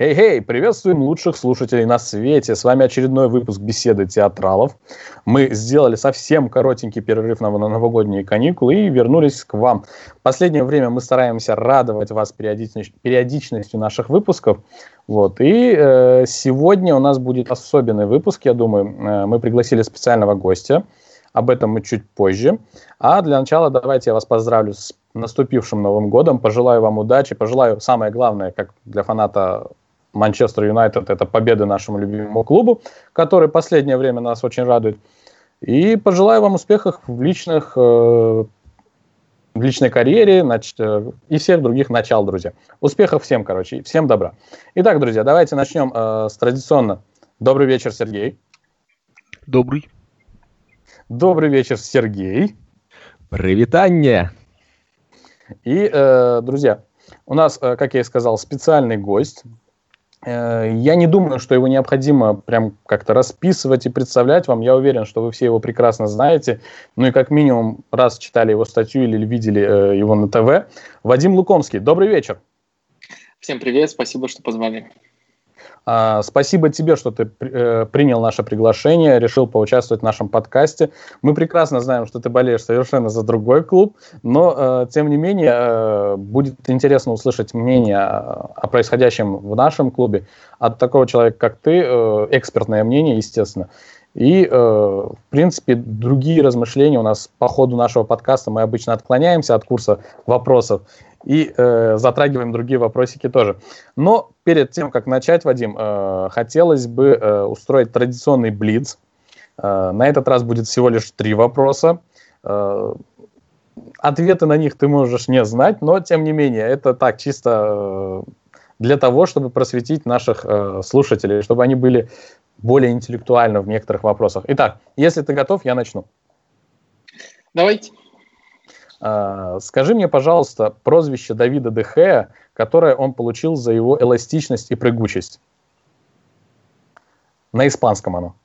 Хей-хей, приветствуем лучших слушателей на свете. С вами очередной выпуск беседы театралов. Мы сделали совсем коротенький перерыв на новогодние каникулы и вернулись к вам. В последнее время мы стараемся радовать вас периодичностью, периодичностью наших выпусков. Вот. И э, сегодня у нас будет особенный выпуск, я думаю. Э, мы пригласили специального гостя. Об этом мы чуть позже. А для начала давайте я вас поздравлю с наступившим Новым годом. Пожелаю вам удачи. Пожелаю, самое главное, как для фаната Манчестер Юнайтед – это победы нашему любимому клубу, который последнее время нас очень радует. И пожелаю вам успехов в личных э, в личной карьере нач... Э, и всех других начал, друзья. Успехов всем, короче, всем добра. Итак, друзья, давайте начнем э, с традиционно. Добрый вечер, Сергей. Добрый. Добрый вечер, Сергей. Привитание. И, э, друзья, у нас, э, как я и сказал, специальный гость. Э, я не думаю, что его необходимо прям как-то расписывать и представлять вам. Я уверен, что вы все его прекрасно знаете. Ну и как минимум раз читали его статью или видели э, его на ТВ. Вадим Лукомский, добрый вечер. Всем привет, спасибо, что позвали. А, спасибо тебе, что ты э, принял наше приглашение, решил поучаствовать в нашем подкасте. Мы прекрасно знаем, что ты болеешь совершенно за другой клуб, но, э, тем не менее, э, будет интересно услышать мнение о происходящем в нашем клубе от такого человека, как ты, экспертное мнение, естественно. И, в принципе, другие размышления у нас по ходу нашего подкаста мы обычно отклоняемся от курса вопросов и э, затрагиваем другие вопросики тоже. Но перед тем, как начать, Вадим, э, хотелось бы э, устроить традиционный блиц. Э, на этот раз будет всего лишь три вопроса. Э, ответы на них ты можешь не знать, но тем не менее, это так чисто э, для того, чтобы просветить наших э, слушателей, чтобы они были более интеллектуальны в некоторых вопросах. Итак, если ты готов, я начну. Давайте. А, скажи мне, пожалуйста, прозвище Давида Дехея, которое он получил за его эластичность и прыгучесть. На испанском оно.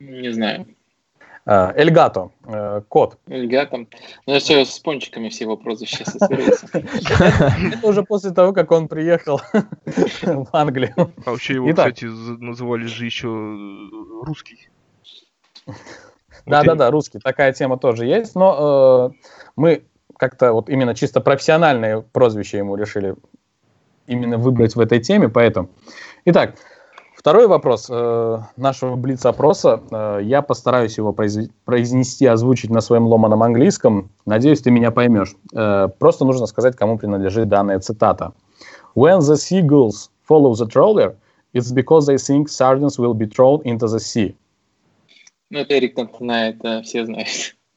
Не знаю. А, Эльгато, э, кот. Эльгато. Ну, все с пончиками все его прозвища ассоциируются. Это уже после того, как он приехал в Англию. А вообще его, кстати, называли же еще русский. Да-да-да, русский. Такая тема тоже есть, но э, мы как-то вот именно чисто профессиональные прозвища ему решили именно выбрать в этой теме, поэтому. Итак, второй вопрос э, нашего блиц-опроса. Э, я постараюсь его произ... произнести, озвучить на своем ломаном английском. Надеюсь, ты меня поймешь. Э, просто нужно сказать, кому принадлежит данная цитата. When the seagulls follow the trawler, it's because they think sardines will be thrown into the sea. Ну, это Эрик Кантона, это все знают.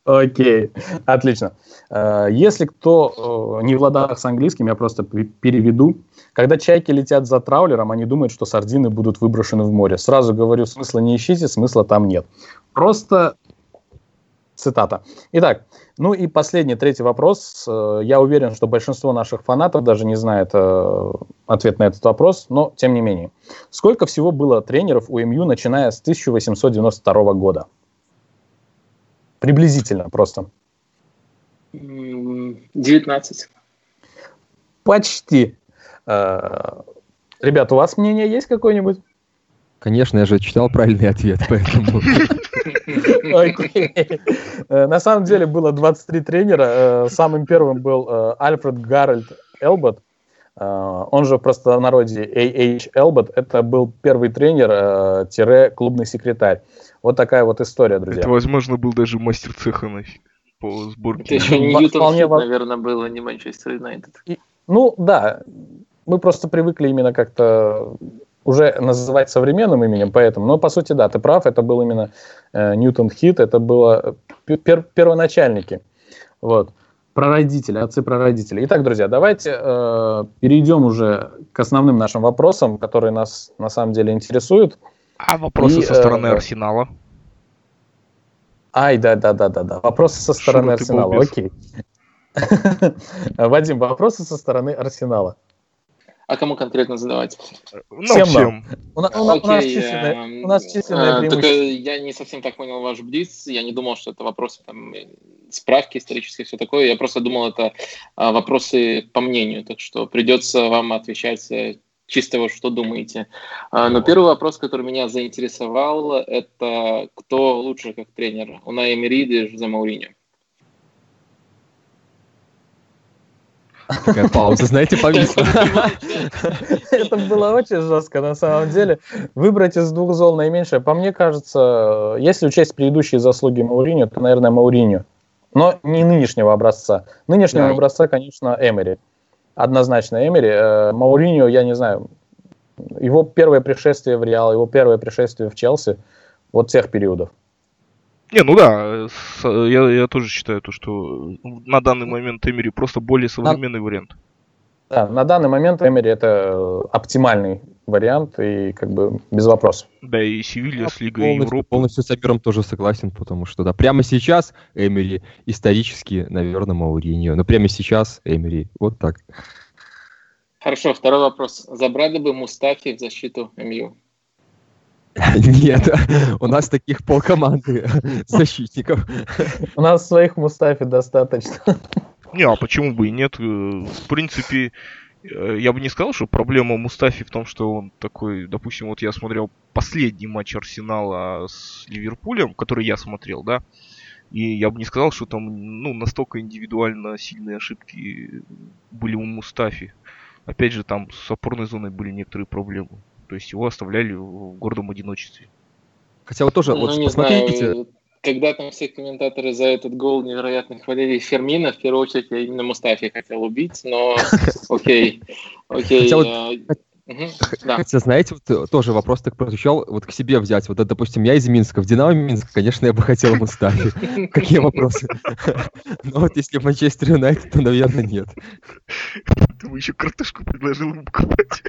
Окей, отлично. Э, если кто э, не в ладах с английским, я просто переведу. Когда чайки летят за траулером, они думают, что сардины будут выброшены в море. Сразу говорю, смысла не ищите, смысла там нет. Просто цитата. Итак, ну и последний, третий вопрос. Э, я уверен, что большинство наших фанатов даже не знает ответ на этот вопрос, но тем не менее. Сколько всего было тренеров у МЮ, начиная с 1892 года? Приблизительно просто. 19. Почти. Э, ребят, у вас мнение есть какое-нибудь? Конечно, я же читал правильный ответ, поэтому... Э, на самом деле было 23 тренера. Э, самым первым был Альфред Гарольд Элбот. Он же в простонародье A.H. Элбот. Это был первый тренер-клубный секретарь. Вот такая вот история, друзья. Это, возможно, был даже мастер цеха по сборке. Это еще не Ньютон наверное, было, не Манчестер Юнайтед. Ну, да. Мы просто привыкли именно как-то уже называть современным именем, поэтому, но по сути, да, ты прав, это был именно э, Ньютон Хит, это было пер первоначальники, вот, прародители, отцы-прародители. Итак, друзья, давайте э, перейдем уже к основным нашим вопросам, которые нас на самом деле интересуют. А вопросы И, со стороны э, Арсенала? Ай, да, да, да, да, да. Вопросы со стороны Шура, Арсенала. Окей. Вадим, вопросы со стороны Арсенала. А кому конкретно задавать? Ну, всем, всем. У, у, у, Окей, у нас численное, эм, у нас численное а, преимущество. я не совсем так понял ваш блиц. Я не думал, что это вопросы там справки исторические, все такое. Я просто думал, это а, вопросы по мнению, так что придется вам отвечать э, чисто вот что думаете. А, но первый вопрос, который меня заинтересовал, это кто лучше как тренер, Унай Эмери или Жозе Мауриньо? Такая пауза, знаете, повисла. Это было очень жестко, на самом деле. Выбрать из двух зол наименьшее. По мне кажется, если учесть предыдущие заслуги Мауриньо, то, наверное, Мауриньо. Но не нынешнего образца. Нынешнего образца, конечно, Эмери. Однозначно Эмери. Э, Мауриньо, я не знаю, его первое пришествие в Реал, его первое пришествие в Челси, вот тех периодов. Не, ну да, я, я тоже считаю то, что на данный момент Эмери просто более современный на... вариант. Да, на данный момент Эмери это оптимальный вариант и как бы без вопросов. Да, и Севилья с Лигой полностью, Европы. Полностью с Абером тоже согласен, потому что да, прямо сейчас Эмери, исторически, наверное, Мауриньо, но прямо сейчас Эмери, вот так. Хорошо, второй вопрос. Забрали бы Мустафи в защиту МЮ? Нет, у нас таких полкоманды защитников. У нас своих Мустафи достаточно. Не, а почему бы и нет? Э, в принципе, э, я бы не сказал, что проблема Мустафи в том, что он такой, допустим, вот я смотрел последний матч Арсенала с Ливерпулем, который я смотрел, да, и я бы не сказал, что там ну, настолько индивидуально сильные ошибки были у Мустафи. Опять же, там с опорной зоной были некоторые проблемы. То есть его оставляли в гордом одиночестве. Хотя вот тоже, ну, вот не посмотрите... Знаю, когда там все комментаторы за этот гол невероятно хвалили Фермина, в первую очередь я именно Мустафи хотел убить, но окей, окей. Угу, да. Хотя, знаете, вот тоже вопрос так прозвучал, вот к себе взять. Вот, допустим, я из Минска, в Динамо Минск, конечно, я бы хотел Мустафи. Какие вопросы? Но вот если в Манчестер Юнайтед, то, наверное, нет. Ты еще картошку предложил ему покупать.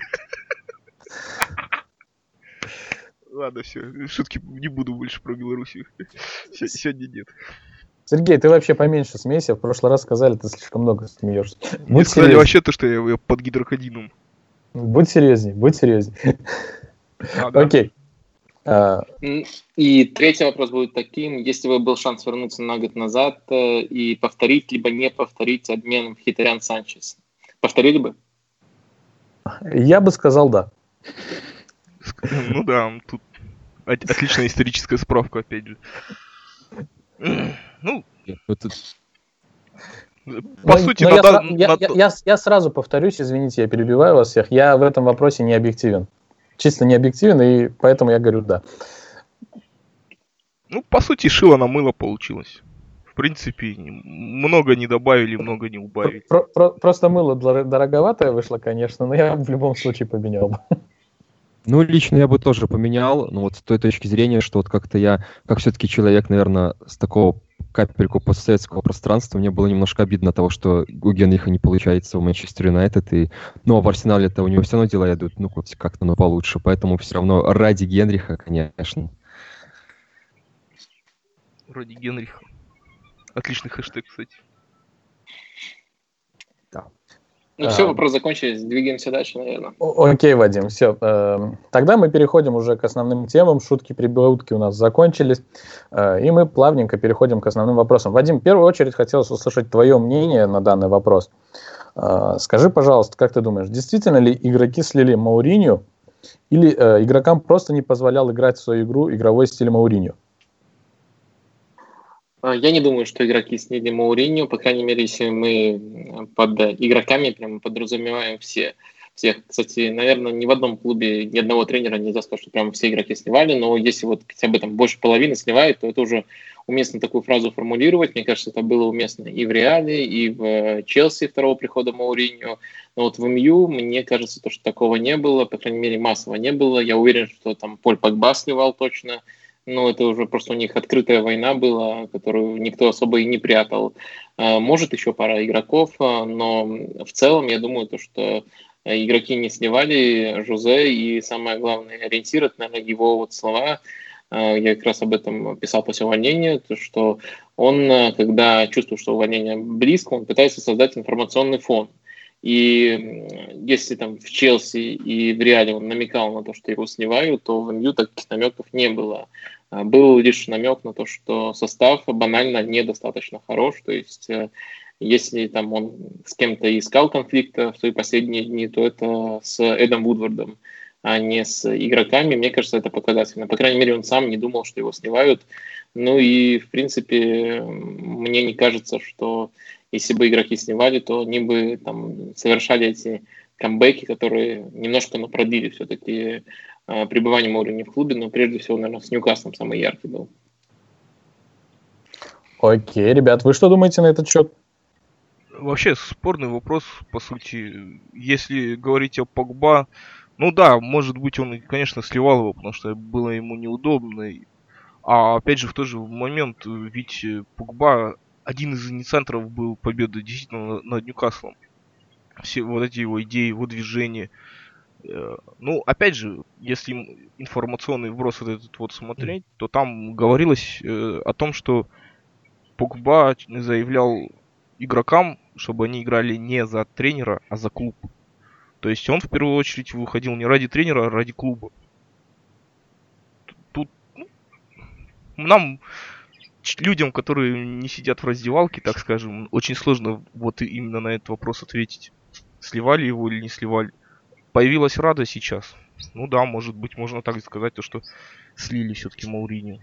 Ладно, все, шутки не буду больше про Белоруссию. Сегодня нет. Сергей, ты вообще поменьше смейся. В прошлый раз сказали, ты слишком много смеешься. Мне сказали вообще то, что я под гидрокодином. Будь серьезней, будь серьезней. Окей. А, и третий вопрос будет таким. Если бы был шанс вернуться на год назад э, и повторить, либо не повторить обмен в Хитрян Санчес, повторили бы? Я бы сказал да. Ну да, тут отличная историческая справка, опять же. Ну, по но, сути, но надо, я, надо... Я, я, я сразу повторюсь, извините, я перебиваю вас всех. Я в этом вопросе не объективен. Чисто не объективен, и поэтому я говорю да. Ну, по сути, шило на мыло получилось. В принципе, много не добавили, много не убавили. Про, про, просто мыло дороговатое вышло, конечно, но я в любом случае поменял бы. Ну, лично я бы тоже поменял, ну вот с той точки зрения, что вот как-то я, как все-таки человек, наверное, с такого капельку постсоветского пространства, мне было немножко обидно того, что у Генриха не получается в Манчестер Юнайтед, и, ну, а в Арсенале-то у него все равно дела идут, ну, как-то, ну, получше, поэтому все равно ради Генриха, конечно. Ради Генриха. Отличный хэштег, кстати. Ну все, вопрос закончились, двигаемся дальше, наверное. Окей, Вадим, все. Эм, тогда мы переходим уже к основным темам. Шутки, прибаутки у нас закончились. Э, и мы плавненько переходим к основным вопросам. Вадим, в первую очередь хотелось услышать твое мнение на данный вопрос. Э, скажи, пожалуйста, как ты думаешь, действительно ли игроки слили Мауриню или э, игрокам просто не позволял играть в свою игру игровой стиль Мауриню? А, я не думаю, что игроки снили Мауриньо, по крайней мере, если мы под игроками прямо подразумеваем все. Всех. Кстати, наверное, ни в одном клубе ни одного тренера нельзя сказать, что прямо все игроки сливали, но если вот хотя бы там больше половины сливают, то это уже уместно такую фразу формулировать. Мне кажется, это было уместно и в Реале, и в Челси второго прихода Мауриньо. Но вот в МЮ, мне кажется, то, что такого не было, по крайней мере, массово не было. Я уверен, что там Поль Погба сливал точно, ну, это уже просто у них открытая война была, которую никто особо и не прятал. А, может, еще пара игроков, а, но в целом я думаю, то, что игроки не сливали Жузе, и самое главное, ориентир, это, наверное, его вот слова, а, я как раз об этом писал после увольнения, то, что он, когда чувствует, что увольнение близко, он пытается создать информационный фон. И если там в Челси и в Реале он намекал на то, что его снимают, то в МЮ таких намеков не было. Был лишь намек на то, что состав банально недостаточно хорош, то есть если там он с кем-то искал конфликта в свои последние дни, то это с Эдом Вудвардом, а не с игроками. Мне кажется, это показательно. По крайней мере, он сам не думал, что его сливают. Ну и, в принципе, мне не кажется, что если бы игроки снимали, то они бы там совершали эти камбэки, которые немножко напродили все-таки э, пребывание Маурини в клубе, но прежде всего, наверное, с Ньюкаслом самый яркий был. Окей, ребят, вы что думаете на этот счет? Вообще спорный вопрос, по сути. Если говорить о Погба, ну да, может быть, он, конечно, сливал его, потому что было ему неудобно. А опять же, в тот же момент, ведь Погба один из инициаторов был победы действительно над Ньюкаслом. Все вот эти его идеи, его движения. Э, ну, опять же, если информационный вброс вот этот вот смотреть, то там говорилось э, о том, что Погба заявлял игрокам, чтобы они играли не за тренера, а за клуб. То есть он в первую очередь выходил не ради тренера, а ради клуба. Тут ну, нам, людям, которые не сидят в раздевалке, так скажем, очень сложно вот именно на этот вопрос ответить. Сливали его или не сливали. Появилась Рада сейчас. Ну да, может быть, можно так сказать, то, что слили все-таки Мауриню.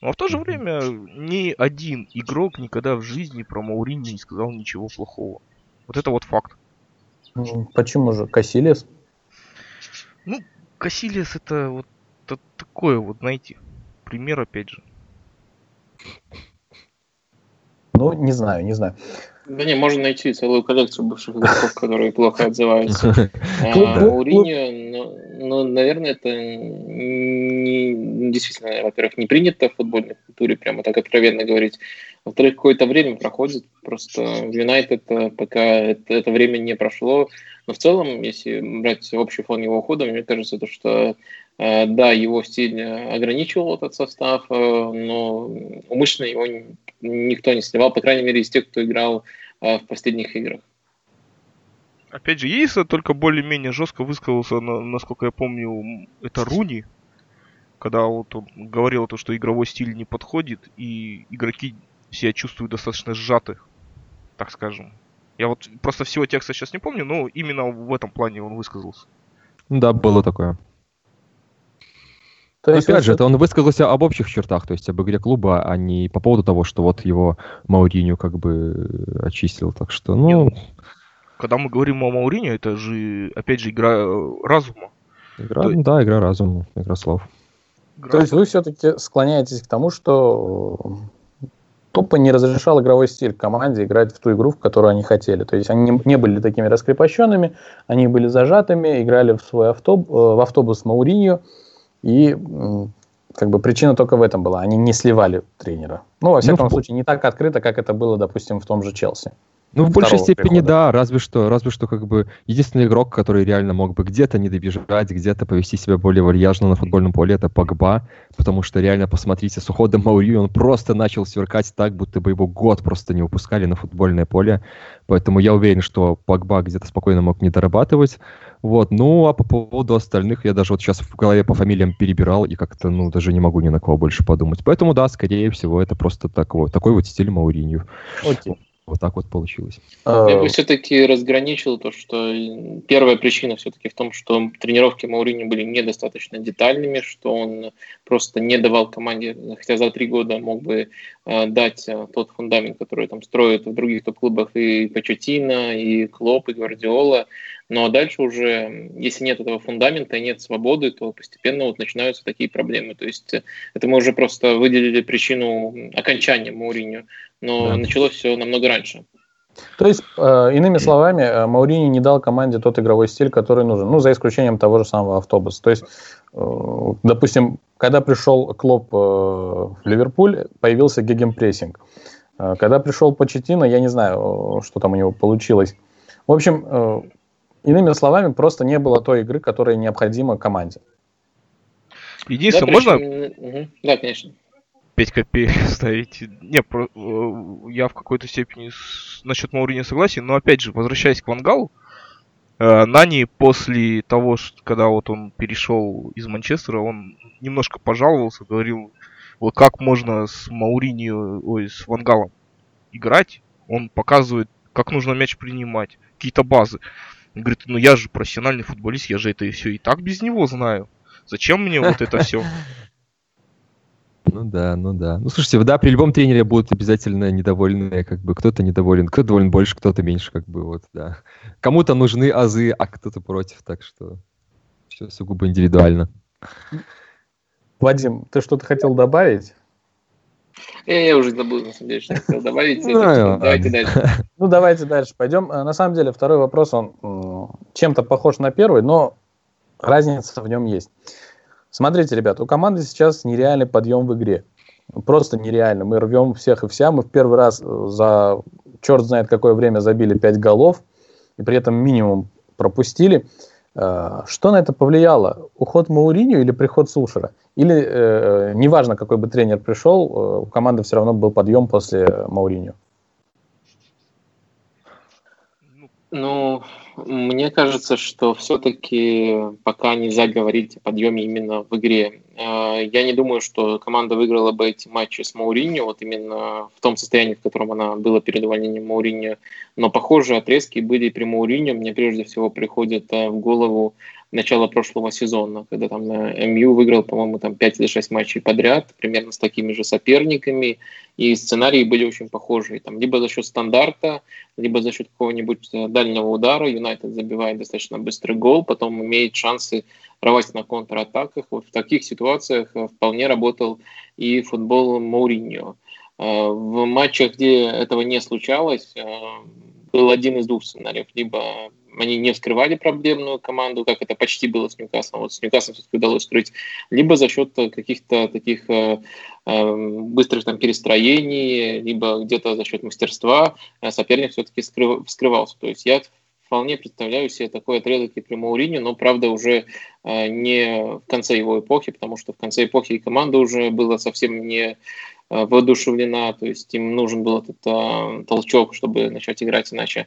Но в то же время ни один игрок никогда в жизни про Маурини не сказал ничего плохого. Вот это вот факт. Почему же? Кассилес? Ну, Кассилес это вот это такое вот, знаете, пример опять же. Ну, не знаю, не знаю. Да не, можно найти целую коллекцию бывших игроков, которые плохо отзываются. А Мауриньо, ну, наверное, это не, действительно, во-первых, не принято в футбольной культуре, прямо так откровенно говорить. Во-вторых, какое-то время проходит, просто в Юнайтед пока это, это время не прошло. Но в целом, если брать общий фон его ухода, мне кажется, то, что э, да, его стиль ограничивал этот состав, э, но умышленно его никто не сливал, по крайней мере, из тех, кто играл э, в последних играх. Опять же, Ейса только более-менее жестко высказался, насколько я помню, это Руни, когда вот он говорил то, что игровой стиль не подходит, и игроки себя чувствуют достаточно сжаты, так скажем. Я вот просто всего текста сейчас не помню, но именно в этом плане он высказался. Да, было такое. То есть, опять же, это он высказался об общих чертах, то есть об игре клуба, а не по поводу того, что вот его Мауриню как бы очистил. Так что, ну... Когда мы говорим о Мауриню, это же, опять же, игра э, разума. Игра, То... Да, игра разума, игра слов. Игра... То есть вы все-таки склоняетесь к тому, что тупо не разрешал игровой стиль команде играть в ту игру, в которую они хотели. То есть они не были такими раскрепощенными, они были зажатыми, играли в свой автобус, э, в автобус Мауриньо, и как бы причина только в этом была. Они не сливали тренера. Ну, во всяком ну, случае, не так открыто, как это было, допустим, в том же Челси. Ну, в большей степени, прихода. да, разве что, разве что, как бы, единственный игрок, который реально мог бы где-то не добежать, где-то повести себя более вальяжно на футбольном поле, это Погба, потому что реально, посмотрите, с уходом Маурью он просто начал сверкать так, будто бы его год просто не выпускали на футбольное поле, поэтому я уверен, что Погба где-то спокойно мог не дорабатывать, вот, ну, а по поводу остальных, я даже вот сейчас в голове по фамилиям перебирал, и как-то, ну, даже не могу ни на кого больше подумать, поэтому, да, скорее всего, это просто такой, такой вот стиль Мауринью. Окей. Вот так вот получилось. Я бы все-таки разграничил то, что первая причина все-таки в том, что тренировки Маурини были недостаточно детальными, что он просто не давал команде, хотя за три года мог бы э, дать э, тот фундамент, который там строят в других топ-клубах и Почетина, и Клоп, и Гвардиола. Ну а дальше уже, если нет этого фундамента и нет свободы, то постепенно вот начинаются такие проблемы. То есть э, это мы уже просто выделили причину окончания Мауриню но да. началось все намного раньше. То есть, э, иными словами, э, Маурини не дал команде тот игровой стиль, который нужен, ну, за исключением того же самого автобуса. То есть, допустим, когда пришел Клоп в Ливерпуль, появился гегемпрессинг. Когда пришел Почетино, я не знаю, что там у него получилось. В общем, иными словами, просто не было той игры, которая необходима команде. Единственное, да, можно... Угу. Да, конечно. 5 копеек ставить. Не, про, э, я в какой-то степени с, насчет Маурини согласен, но опять же, возвращаясь к Вангалу, Э, Нани после того, когда вот он перешел из Манчестера, он немножко пожаловался, говорил, вот как можно с Мауриньо, ой, с Вангалом играть, он показывает, как нужно мяч принимать, какие-то базы. Он говорит, ну я же профессиональный футболист, я же это и все и так без него знаю. Зачем мне вот это все? Ну да, ну да. Ну слушайте, да, при любом тренере будут обязательно недовольные, как бы кто-то недоволен, кто-то доволен больше, кто-то меньше, как бы вот, да. Кому-то нужны азы, а кто-то против, так что все сугубо индивидуально. Вадим, ты что-то хотел добавить? Я, я уже забыл, на самом деле, что хотел добавить. Ну, давайте дальше. Ну, давайте дальше пойдем. На самом деле, второй вопрос, он чем-то похож на первый, но разница в нем есть. Смотрите, ребята, у команды сейчас нереальный подъем в игре. Просто нереально. Мы рвем всех и вся. Мы в первый раз за черт знает какое время забили 5 голов, и при этом минимум пропустили. Э, что на это повлияло? Уход Мауриню или приход Сушера? Или э, неважно, какой бы тренер пришел, э, у команды все равно был подъем после Мауриню? Ну, мне кажется, что все-таки пока нельзя говорить о подъеме именно в игре. А, я не думаю, что команда выиграла бы эти матчи с Мауриньо, вот именно в том состоянии, в котором она была перед увольнением Мауриньо. Но похожие отрезки были при Мауриньо. Мне прежде всего приходит э, в голову начала прошлого сезона, когда там на МЮ выиграл, по-моему, там 5 или 6 матчей подряд, примерно с такими же соперниками, и сценарии были очень похожие. Там либо за счет стандарта, либо за счет какого-нибудь э, дальнего удара Юнайтед забивает достаточно быстрый гол, потом имеет шансы рвать на контратаках. Вот в таких ситуациях э, вполне работал и футбол Мауриньо. Э, в матчах, где этого не случалось, был один из двух сценариев. Либо они не вскрывали проблемную команду, как это почти было с Ньюкаслом. Вот с Ньюкаслом все-таки удалось скрыть. Либо за счет каких-то таких э, э, быстрых там перестроений, либо где-то за счет мастерства э, соперник все-таки скрыв, вскрывался. То есть я вполне представляю себе такой отрезок и при Мауриню, но, правда, уже э, не в конце его эпохи, потому что в конце эпохи и команда уже была совсем не Э, воодушевлена, то есть им нужен был этот э, толчок, чтобы начать играть иначе.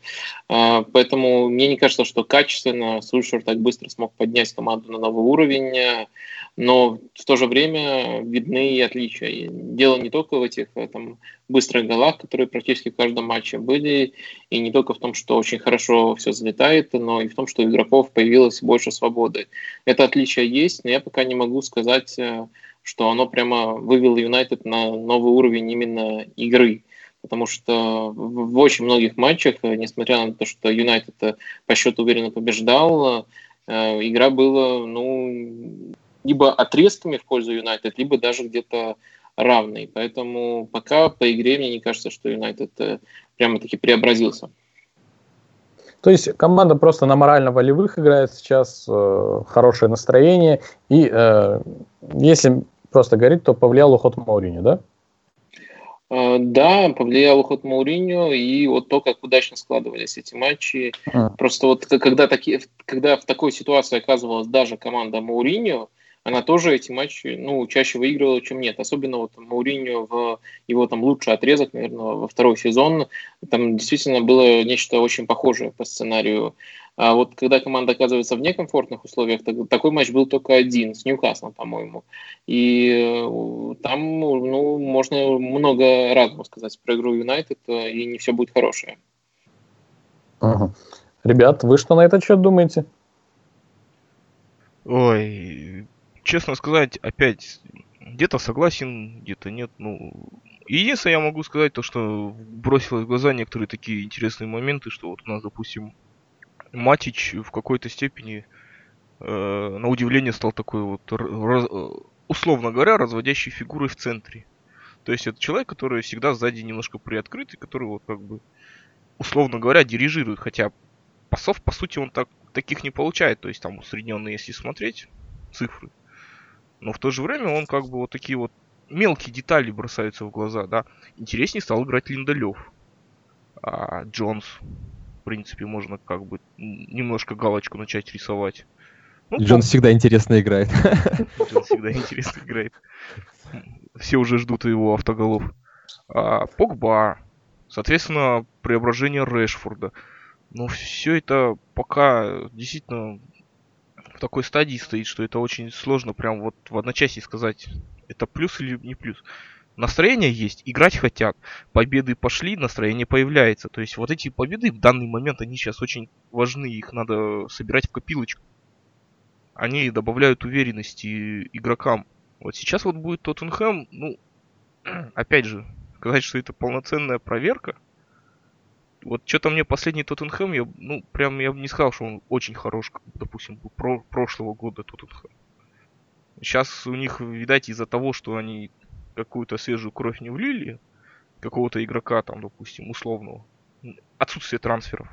Э, поэтому мне не кажется, что качественно Сульшер так быстро смог поднять команду на новый уровень, э, но в то же время видны и отличия. дело не только в этих э, там, быстрых голах, которые практически в каждом матче были, и не только в том, что очень хорошо все залетает, но и в том, что у игроков появилось больше свободы. Это отличие есть, но я пока не могу сказать что оно прямо вывело Юнайтед на новый уровень именно игры. Потому что в очень многих матчах, э, несмотря на то, что Юнайтед э, по счету уверенно побеждал, э, игра была ну, либо отрезками в пользу Юнайтед, либо даже где-то равной. Поэтому пока по игре мне не кажется, что Юнайтед прямо-таки преобразился. То есть команда просто на морально-волевых играет сейчас, э, хорошее настроение. И э, если просто говорить, то повлиял уход Мауриню, да? Э, да, повлиял уход Мауриню и вот то, как удачно складывались эти матчи. А. Просто вот когда, такие, когда в такой ситуации оказывалась даже команда Мауриню, она тоже эти матчи ну, чаще выигрывала, чем нет. Особенно вот Мауриньо в его там лучший отрезок, наверное, во второй сезон, там действительно было нечто очень похожее по сценарию. А вот когда команда оказывается в некомфортных условиях, такой матч был только один, с Ньюкаслом, по-моему. И э, там ну, можно много разного сказать про игру Юнайтед, э, и не все будет хорошее. Ага. Ребят, вы что на этот счет думаете? Ой, честно сказать, опять где-то согласен, где-то нет. Ну, единственное, я могу сказать то, что бросилось в глаза некоторые такие интересные моменты, что вот у нас, допустим, Матич в какой-то степени, э, на удивление, стал такой вот, раз, условно говоря, разводящей фигурой в центре. То есть это человек, который всегда сзади немножко приоткрыт, и который вот как бы, условно говоря, дирижирует. Хотя пасов, по сути, он так, таких не получает. То есть там усредненные, если смотреть, цифры. Но в то же время он как бы вот такие вот мелкие детали бросаются в глаза, да. Интереснее стал играть Линдалев. А Джонс, в принципе, можно как бы немножко галочку начать рисовать. Ну, Джонс всегда интересно играет. Джонс всегда интересно играет. Все уже ждут его автоголов. А, Погба. Соответственно, преображение Решфорда. Но все это пока действительно в такой стадии стоит, что это очень сложно прям вот в одночасье сказать, это плюс или не плюс. Настроение есть, играть хотят, победы пошли, настроение появляется. То есть вот эти победы в данный момент, они сейчас очень важны, их надо собирать в копилочку. Они добавляют уверенности игрокам. Вот сейчас вот будет Тоттенхэм, ну, опять же, сказать, что это полноценная проверка. Вот что-то мне последний Тоттенхэм, я, ну, прям я бы не сказал, что он очень хорош, как, допустим, про прошлого года Тоттенхэм. Сейчас у них, видать, из-за того, что они какую-то свежую кровь не влили, какого-то игрока, там, допустим, условного, отсутствие трансферов,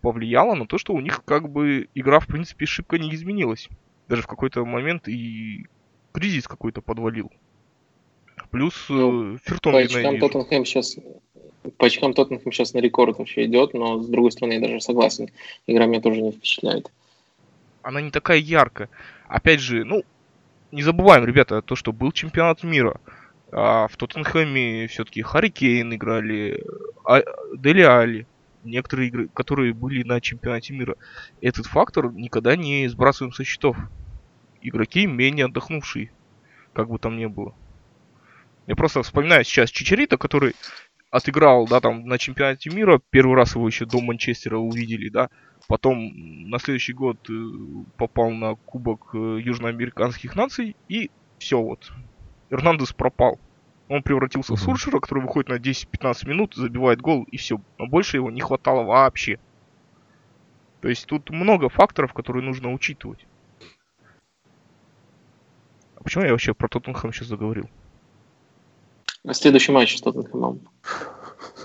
повлияло на то, что у них как бы игра, в принципе, шибко не изменилась. Даже в какой-то момент и кризис какой-то подвалил. Плюс ну, э, Фертон по очкам Тоттенхэм сейчас по очкам Тоттенхэм сейчас на рекорд вообще идет, но с другой стороны я даже согласен. Игра меня тоже не впечатляет. Она не такая яркая. Опять же, ну, не забываем, ребята, то, что был чемпионат мира. А в Тоттенхэме все-таки Харрикейн играли, а, Дели Али, некоторые игры, которые были на чемпионате мира. Этот фактор никогда не сбрасываем со счетов. Игроки менее отдохнувшие, как бы там ни было. Я просто вспоминаю сейчас Чичарита, который отыграл, да, там на чемпионате мира, первый раз его еще до Манчестера увидели, да, потом на следующий год э, попал на Кубок э, Южноамериканских наций, и все вот, Эрнандес пропал. Он превратился в Суршера, который выходит на 10-15 минут, забивает гол, и все. Но больше его не хватало вообще. То есть тут много факторов, которые нужно учитывать. А почему я вообще про Тоттенхэм сейчас заговорил? Следующий матч с Тоттенхэмом.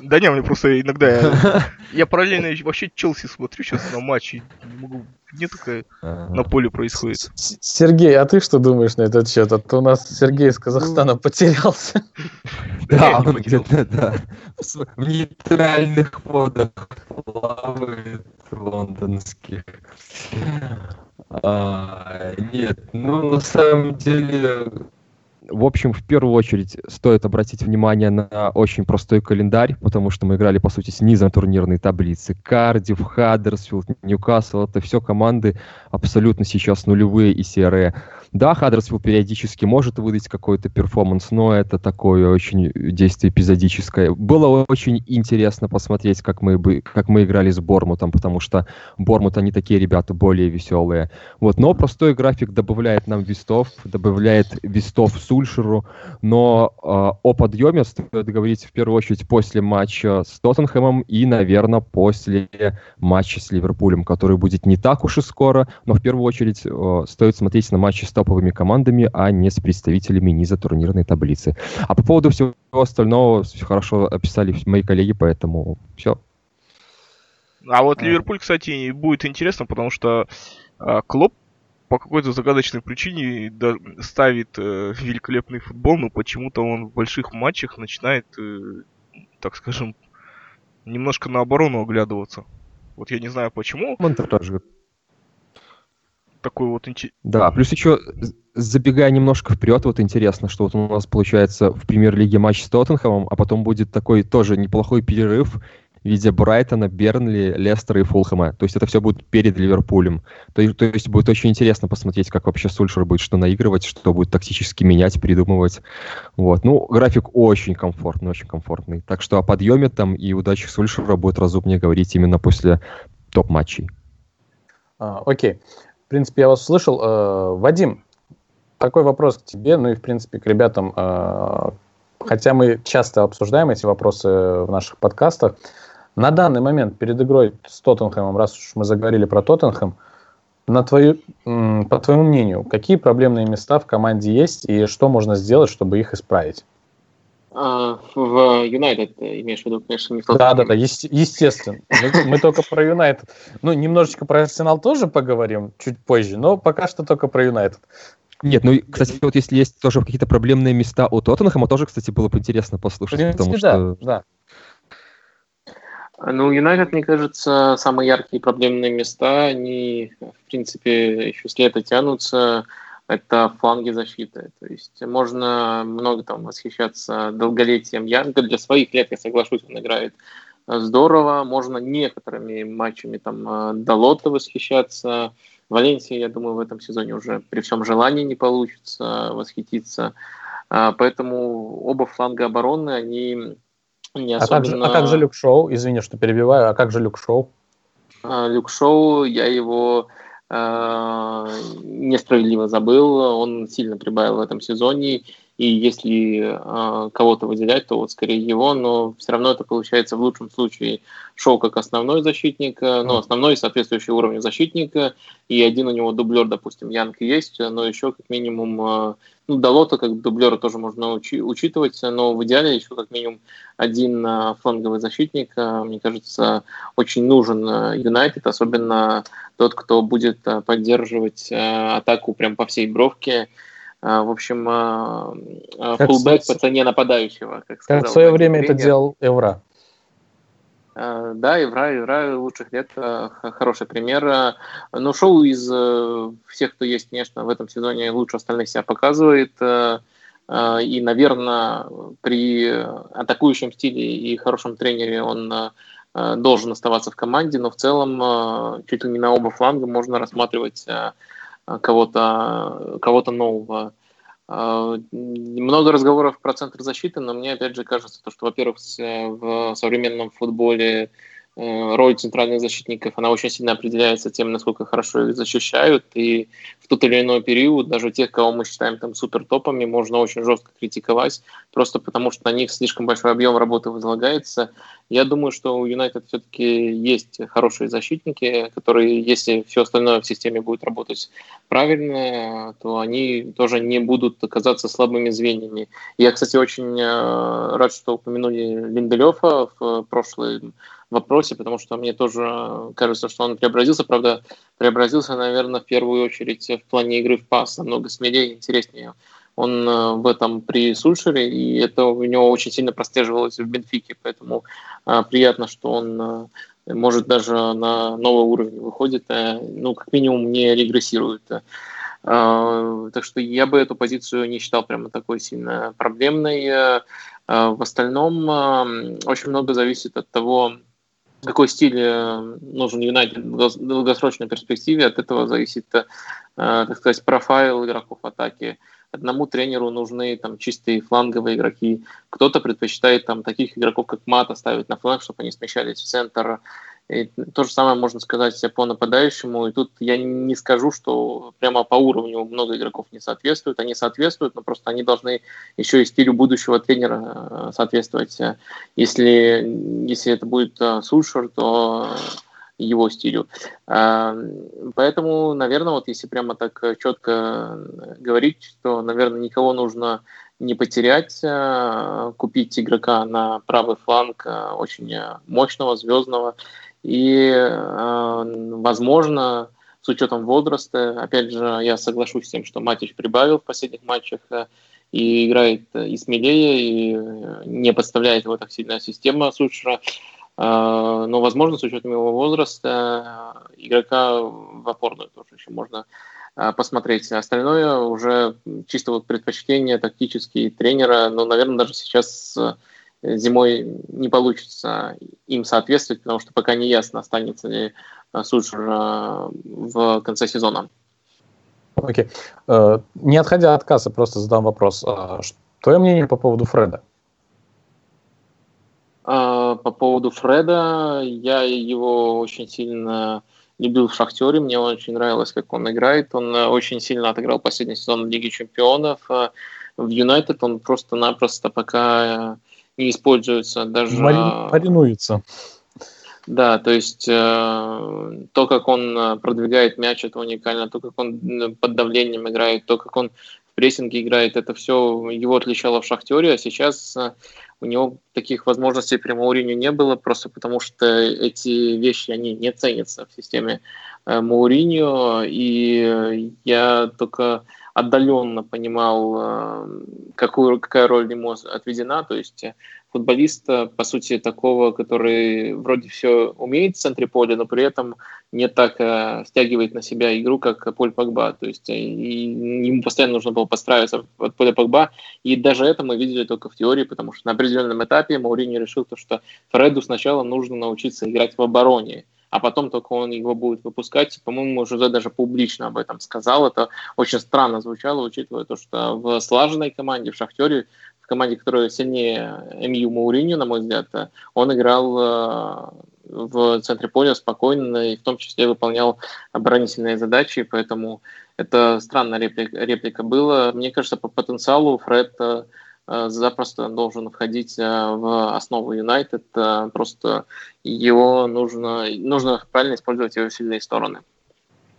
Да не, мне просто иногда я, я параллельно вообще Челси смотрю сейчас на матчи. Не могу, не такая на поле происходит. Сергей, а ты что думаешь на этот счет? А то у нас Сергей из Казахстана ну, потерялся. Да, он где-то, да. В нейтральных водах плавает лондонских. А, нет, ну на самом деле в общем, в первую очередь стоит обратить внимание на очень простой календарь, потому что мы играли, по сути, снизу турнирной таблицы. Кардифф, Хаддерсфилд, Ньюкасл — это все команды абсолютно сейчас нулевые и серые. Да, Хаддерсфилд периодически может выдать какой-то перформанс, но это такое очень действие эпизодическое. Было очень интересно посмотреть, как мы, бы, как мы играли с Борнмутом, потому что Борнмут, они такие ребята более веселые. Вот, но простой график добавляет нам вестов, добавляет вестов Сульшеру, но э, о подъеме стоит говорить в первую очередь после матча с Тоттенхэмом и, наверное, после матча с Ливерпулем, который будет не так уж и скоро, но в первую очередь э, стоит смотреть на матчи с топовыми командами, а не с представителями низа турнирной таблицы. А по поводу всего остального хорошо описали мои коллеги, поэтому все. А вот Ливерпуль, кстати, будет интересно, потому что э, Клоп по какой-то загадочной причине ставит э, великолепный футбол, но почему-то он в больших матчах начинает, э, так скажем, немножко на оборону оглядываться. Вот я не знаю почему. Монтаж такой вот интересный. Да, плюс еще забегая немножко вперед, вот интересно, что вот у нас получается в премьер-лиге матч с Тоттенхэмом, а потом будет такой тоже неплохой перерыв виде Брайтона, Бернли, Лестера и Фулхэма. То есть это все будет перед Ливерпулем. То, то есть будет очень интересно посмотреть, как вообще Сульшер будет что наигрывать, что будет тактически менять, придумывать. Вот. Ну, график очень комфортный, очень комфортный. Так что о подъеме там и удачах Сульшера будет разумнее говорить именно после топ-матчей. А, окей. В принципе, я вас услышал. Э, Вадим, такой вопрос к тебе, ну и, в принципе, к ребятам. Э, хотя мы часто обсуждаем эти вопросы в наших подкастах. На данный момент перед игрой с Тоттенхэмом, раз уж мы заговорили про Тоттенхэм, на твою, по твоему мнению, какие проблемные места в команде есть и что можно сделать, чтобы их исправить? А, в Юнайтед имеешь в виду, конечно, не в Да, да, да, естественно. Мы, мы только про Юнайтед. Ну, немножечко про Арсенал тоже поговорим чуть позже, но пока что только про Юнайтед. Нет, ну, кстати, вот если есть тоже какие-то проблемные места у Тоттенхэма, тоже, кстати, было бы интересно послушать, принципе, потому что... Да, да. Ну, Юнайтед, мне кажется, самые яркие проблемные места, они, в принципе, еще с лета тянутся это фланги защиты. То есть можно много там восхищаться долголетием Янга. Для своих лет, я соглашусь, он играет здорово. Можно некоторыми матчами там Долота восхищаться. Валенсия, я думаю, в этом сезоне уже при всем желании не получится восхититься. Поэтому оба фланга обороны, они не особенно... А как, же, а как же Люк Шоу? Извини, что перебиваю. А как же Люк Шоу? Люк Шоу, я его э, несправедливо забыл. Он сильно прибавил в этом сезоне. И если э, кого-то выделять, то вот скорее его, но все равно это получается в лучшем случае шоу как основной защитник, э, ну, основной соответствующий уровню защитника, и один у него дублер, допустим, Янг есть, но еще как минимум, э, ну, Далота как дублера тоже можно учи- учитывать, но в идеале еще как минимум один э, фланговый защитник, э, мне кажется, очень нужен Юнайтед, особенно тот, кто будет поддерживать атаку прям по всей бровке, а, в общем, а, а, фулбэк по цене нападающего, как сказал. Как в свое время это делал Евра. Да, Евра, Евра лучших лет, хороший пример. Но шоу из э, всех, кто есть, конечно, в этом сезоне лучше остальных себя показывает. И, наверное, при атакующем стиле и хорошем тренере он должен оставаться в команде, но в целом чуть ли не на оба фланга можно рассматривать кого-то кого нового. А, много разговоров про центр защиты, но мне опять же кажется, то, что, во-первых, в современном футболе Э, роль центральных защитников, она очень сильно определяется тем, насколько хорошо их защищают, и в тот или иной период даже тех, кого мы считаем там супер топами, можно очень жестко критиковать, просто потому что на них слишком большой объем работы возлагается. Я думаю, что у Юнайтед все-таки есть хорошие защитники, которые, если все остальное в системе будет работать правильно, то они тоже не будут оказаться слабыми звеньями. Я, кстати, очень э, рад, что упомянули Линделёфа в прошлый вопросе, потому что мне тоже кажется, что он преобразился. Правда, преобразился, наверное, в первую очередь в плане игры в пас, намного смелее и интереснее. Он э, в этом при Сульшере, и это у него очень сильно прослеживалось в Бенфике, поэтому э, приятно, что он э, может даже на новый уровень выходит, ну, как минимум, не регрессирует. Так что я бы эту позицию не считал прямо такой сильно проблемной. В остальном очень много зависит от того, какой стиль нужен Юнайтед в долгосрочной перспективе, от этого зависит, так сказать, профайл игроков атаки. Одному тренеру нужны там чистые фланговые игроки. Кто-то предпочитает там таких игроков, как Мата, ставить на фланг, чтобы они смещались в центр. И то же самое можно сказать по нападающему. И тут я не скажу, что прямо по уровню много игроков не соответствуют. Они соответствуют, но просто они должны еще и стилю будущего тренера э, соответствовать. Если, если это будет э, Сульшер, то его стилю. Э, поэтому, наверное, вот если прямо так четко говорить, то, наверное, никого нужно не потерять, купить игрока на правый фланг очень мощного, звездного, и, э, возможно, с учетом возраста, опять же, я соглашусь с тем, что Матич прибавил в последних матчах э, и играет и смелее, и не подставляет его так сильная система Сульшера. Э, но, возможно, с учетом его возраста, игрока в опорную тоже еще можно посмотреть. Остальное уже чисто вот предпочтение тактические тренера, но, наверное, даже сейчас зимой не получится им соответствовать, потому что пока не ясно, останется ли э, Сульшер э, в конце сезона. Окей. Okay. Э, не отходя от кассы, просто задам вопрос. Твое мнение по поводу Фреда? По поводу Фреда, я его очень сильно любил в «Шахтере», мне очень нравилось, как он играет. Он очень сильно отыграл последний сезон Лиги Чемпионов. В «Юнайтед» он просто-напросто пока не используется даже... Маринуется. Да, то есть э, то, как он э, продвигает мяч, это уникально, то, как он под давлением играет, то, как он прессинге играет, это все его отличало в «Шахтере», а сейчас э, у него таких возможностей при Мауриню не было, просто потому что эти вещи, они не ценятся в системе э, Мауриньо, и я только отдаленно понимал, э, какую, какая роль ему отведена, то есть футболиста, по сути, такого, который вроде все умеет в центре поля, но при этом не так э, стягивает на себя игру, как Поль Погба. То есть э, ему постоянно нужно было подстраиваться от Поля Погба. И даже это мы видели только в теории, потому что на определенном этапе Маурини решил, то, что Фреду сначала нужно научиться играть в обороне а потом только он его будет выпускать. По-моему, Жузе даже публично об этом сказал. Это очень странно звучало, учитывая то, что в слаженной команде, в «Шахтере», в команде, которая сильнее МЮ Мауриню, на мой взгляд, он играл э, в центре поля спокойно и в том числе выполнял оборонительные задачи, поэтому это странная реплика, реплика была. Мне кажется, по потенциалу Фред э, Э, запросто должен входить э, в основу Юнайтед. Э, просто его нужно, нужно правильно использовать его сильные стороны.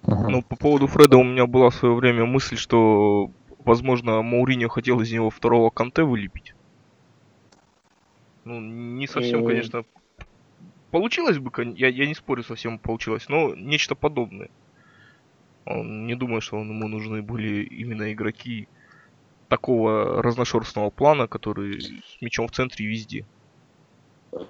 Ну, по поводу Фреда у меня была в свое время мысль, что, возможно, Мауриньо хотел из него второго Канте вылепить. Ну, не совсем, mm. конечно, получилось бы, я, я не спорю, совсем получилось, но нечто подобное. Он, не думаю, что ему нужны были именно игроки такого разношерстного плана, который с мячом в центре везде.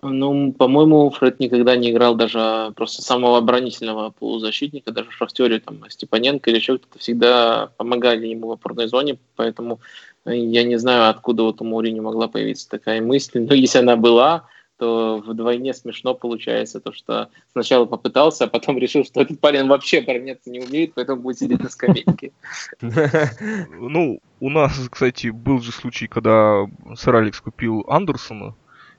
Ну, по-моему, Фред никогда не играл даже просто самого оборонительного полузащитника, даже в Шахтере, там, Степаненко или еще кто-то всегда помогали ему в опорной зоне, поэтому я не знаю, откуда вот у Мourinho могла появиться такая мысль, но если она была, то вдвойне смешно получается, то что сначала попытался, а потом решил, что этот парень вообще обороняться не умеет, поэтому будет сидеть на скамейке. Ну, у нас, кстати, был же случай, когда сэр Алекс купил Андерсона,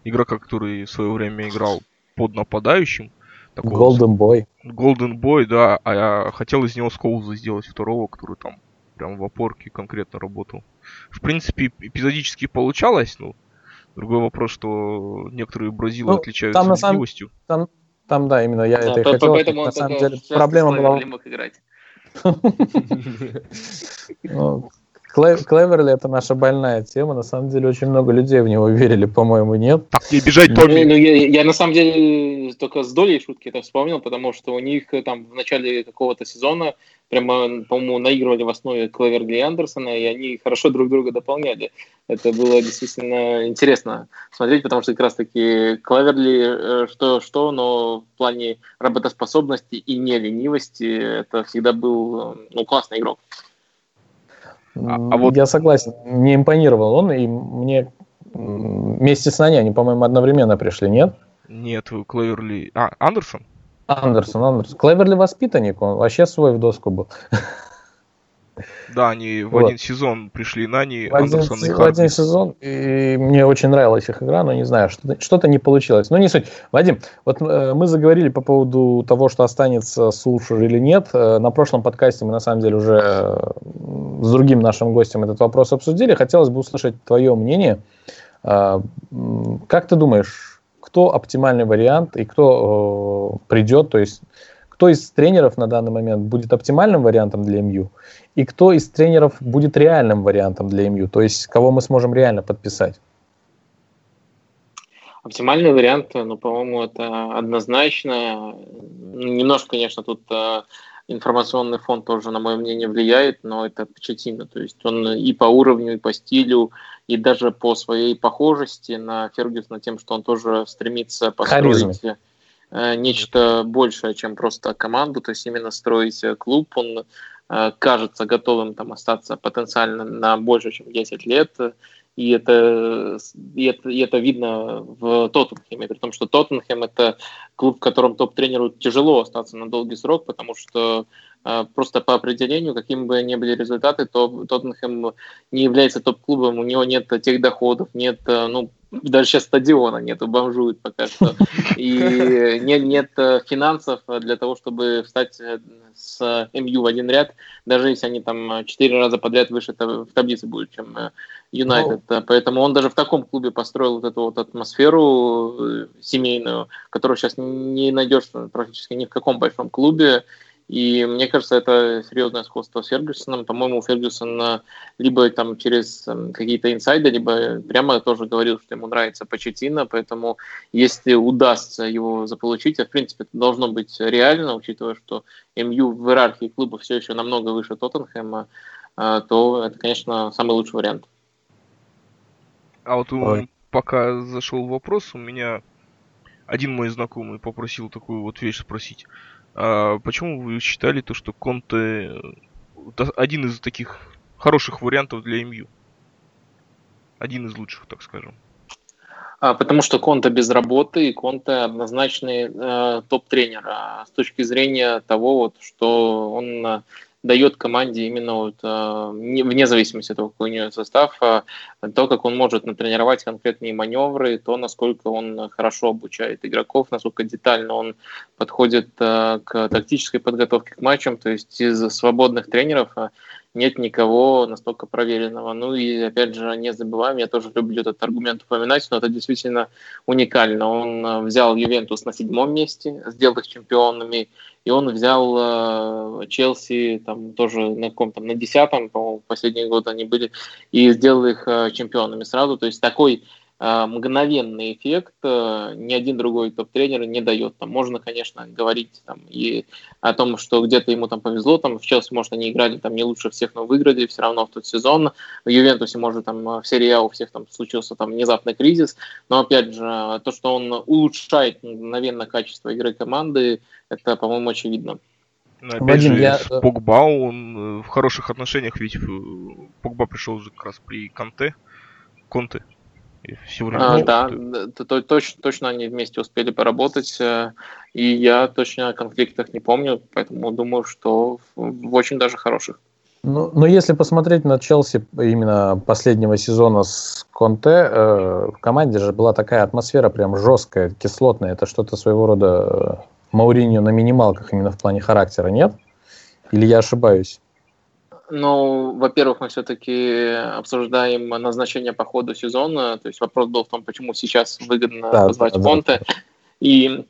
игрока, который в свое время играл под нападающим. Голден Бой. Голден Бой, да, а я хотел из него Скоуза сделать второго, который там прям в опорке конкретно работал. В принципе, эпизодически получалось, ну, Другой вопрос, что некоторые бразилы ну, отличаются там, ленивостью. Там, там, да, именно я да, это и хотел. Поэтому на самом деле проблема была... Ну, Клеверли это наша больная тема. На самом деле очень много людей в него верили, по-моему, нет. Так не бежать, Томми. Ну, ну, я, я на самом деле только с долей шутки это вспомнил, потому что у них там в начале какого-то сезона прямо, по-моему, наигрывали в основе Клеверли и Андерсона, и они хорошо друг друга дополняли. Это было действительно интересно смотреть, потому что как раз-таки Клеверли э, что, что, но в плане работоспособности и не ленивости это всегда был ну, классный игрок. А, а вот... Я согласен, не импонировал он, и мне вместе с Нани они, по-моему, одновременно пришли, нет? Нет, Клеверли... А, Андерсон? Андерсон, Андерсон. Клеверли воспитанник, он вообще свой в доску был. Да, они в вот. один сезон пришли на в Андерсон В один сезон, и мне очень нравилась их игра, но не знаю, что-то, что-то не получилось. Ну, не суть. Вадим, вот э, мы заговорили по поводу того, что останется Сулшер или нет. Э, на прошлом подкасте мы, на самом деле, уже э, с другим нашим гостем этот вопрос обсудили. Хотелось бы услышать твое мнение. Э, как ты думаешь, кто оптимальный вариант и кто э, придет, то есть кто из тренеров на данный момент будет оптимальным вариантом для МЮ, и кто из тренеров будет реальным вариантом для МЮ, то есть кого мы сможем реально подписать? Оптимальный вариант, ну, по-моему, это однозначно. Немножко, конечно, тут э, информационный фон тоже, на мое мнение, влияет, но это Почетино. То есть он и по уровню, и по стилю, и даже по своей похожести на Фергюсона тем, что он тоже стремится построить Харизме. Э, нечто большее, чем просто команду, то есть именно строить э, клуб. Он э, кажется готовым там остаться потенциально на больше, чем 10 лет. И это, и это, и это видно в Тоттенхэме, при том, что Тоттенхэм это клуб, в котором топ-тренеру тяжело остаться на долгий срок, потому что просто по определению, какими бы ни были результаты, то Тоттенхэм не является топ-клубом, у него нет тех доходов, нет, ну, даже сейчас стадиона нету, бомжуют пока что. И нет, нет э, финансов для того, чтобы встать э, с МЮ в один ряд, даже если они там четыре раза подряд выше в таблице будут, чем э, Юнайтед. Ну, Поэтому он даже в таком клубе построил вот эту вот атмосферу семейную, которую сейчас не найдешь практически ни в каком большом клубе. И мне кажется, это серьезное сходство с Фергюсоном. По-моему, Фергюсон либо там через эм, какие-то инсайды, либо прямо тоже говорил, что ему нравится Почетина, поэтому если удастся его заполучить, а в принципе это должно быть реально, учитывая, что МЮ в иерархии клуба все еще намного выше Тоттенхэма, э, то это, конечно, самый лучший вариант. А вот у, пока зашел вопрос, у меня один мой знакомый попросил такую вот вещь спросить. А почему вы считали то, что Конте один из таких хороших вариантов для МЮ? Один из лучших, так скажем. А, потому что Конте без работы, и Конте однозначный э, топ-тренер а с точки зрения того, вот, что он э, дает команде именно вот, э, вне зависимости от того, какой у нее состав, э, то, как он может натренировать конкретные маневры, то, насколько он хорошо обучает игроков, насколько детально он подходит э, к тактической подготовке к матчам. То есть из свободных тренеров нет никого настолько проверенного. Ну и опять же, не забываем, я тоже люблю этот аргумент упоминать, но это действительно уникально. Он э, взял Ювентус на седьмом месте, сделал их чемпионами, и он взял э, Челси там тоже на каком то на десятом, по-моему, последние годы они были, и сделал их э, чемпионами сразу. То есть такой мгновенный эффект э, ни один другой топ-тренер не дает. Там можно, конечно, говорить там, и о том, что где-то ему там повезло, там в Челси, может, они играли там не лучше всех, но выиграли все равно в тот сезон. В Ювентусе, может, там в серии А у всех там случился там внезапный кризис, но, опять же, то, что он улучшает мгновенно качество игры команды, это, по-моему, очевидно. Но, опять Вадим, же, я... Погба, он э, в хороших отношениях, ведь Погба пришел уже как раз при Конте, Конте, всего а, да, то, то, точно, точно они вместе успели поработать, э, и я точно о конфликтах не помню, поэтому думаю, что в, в очень даже хороших. Ну, но если посмотреть на Челси именно последнего сезона с Конте, э, в команде же была такая атмосфера прям жесткая, кислотная. Это что-то своего рода э, Мауриньо на минималках именно в плане характера, нет? Или я ошибаюсь? Ну, во-первых, мы все-таки обсуждаем назначение по ходу сезона. То есть вопрос был в том, почему сейчас выгодно да, позвать да, Конте. Да. И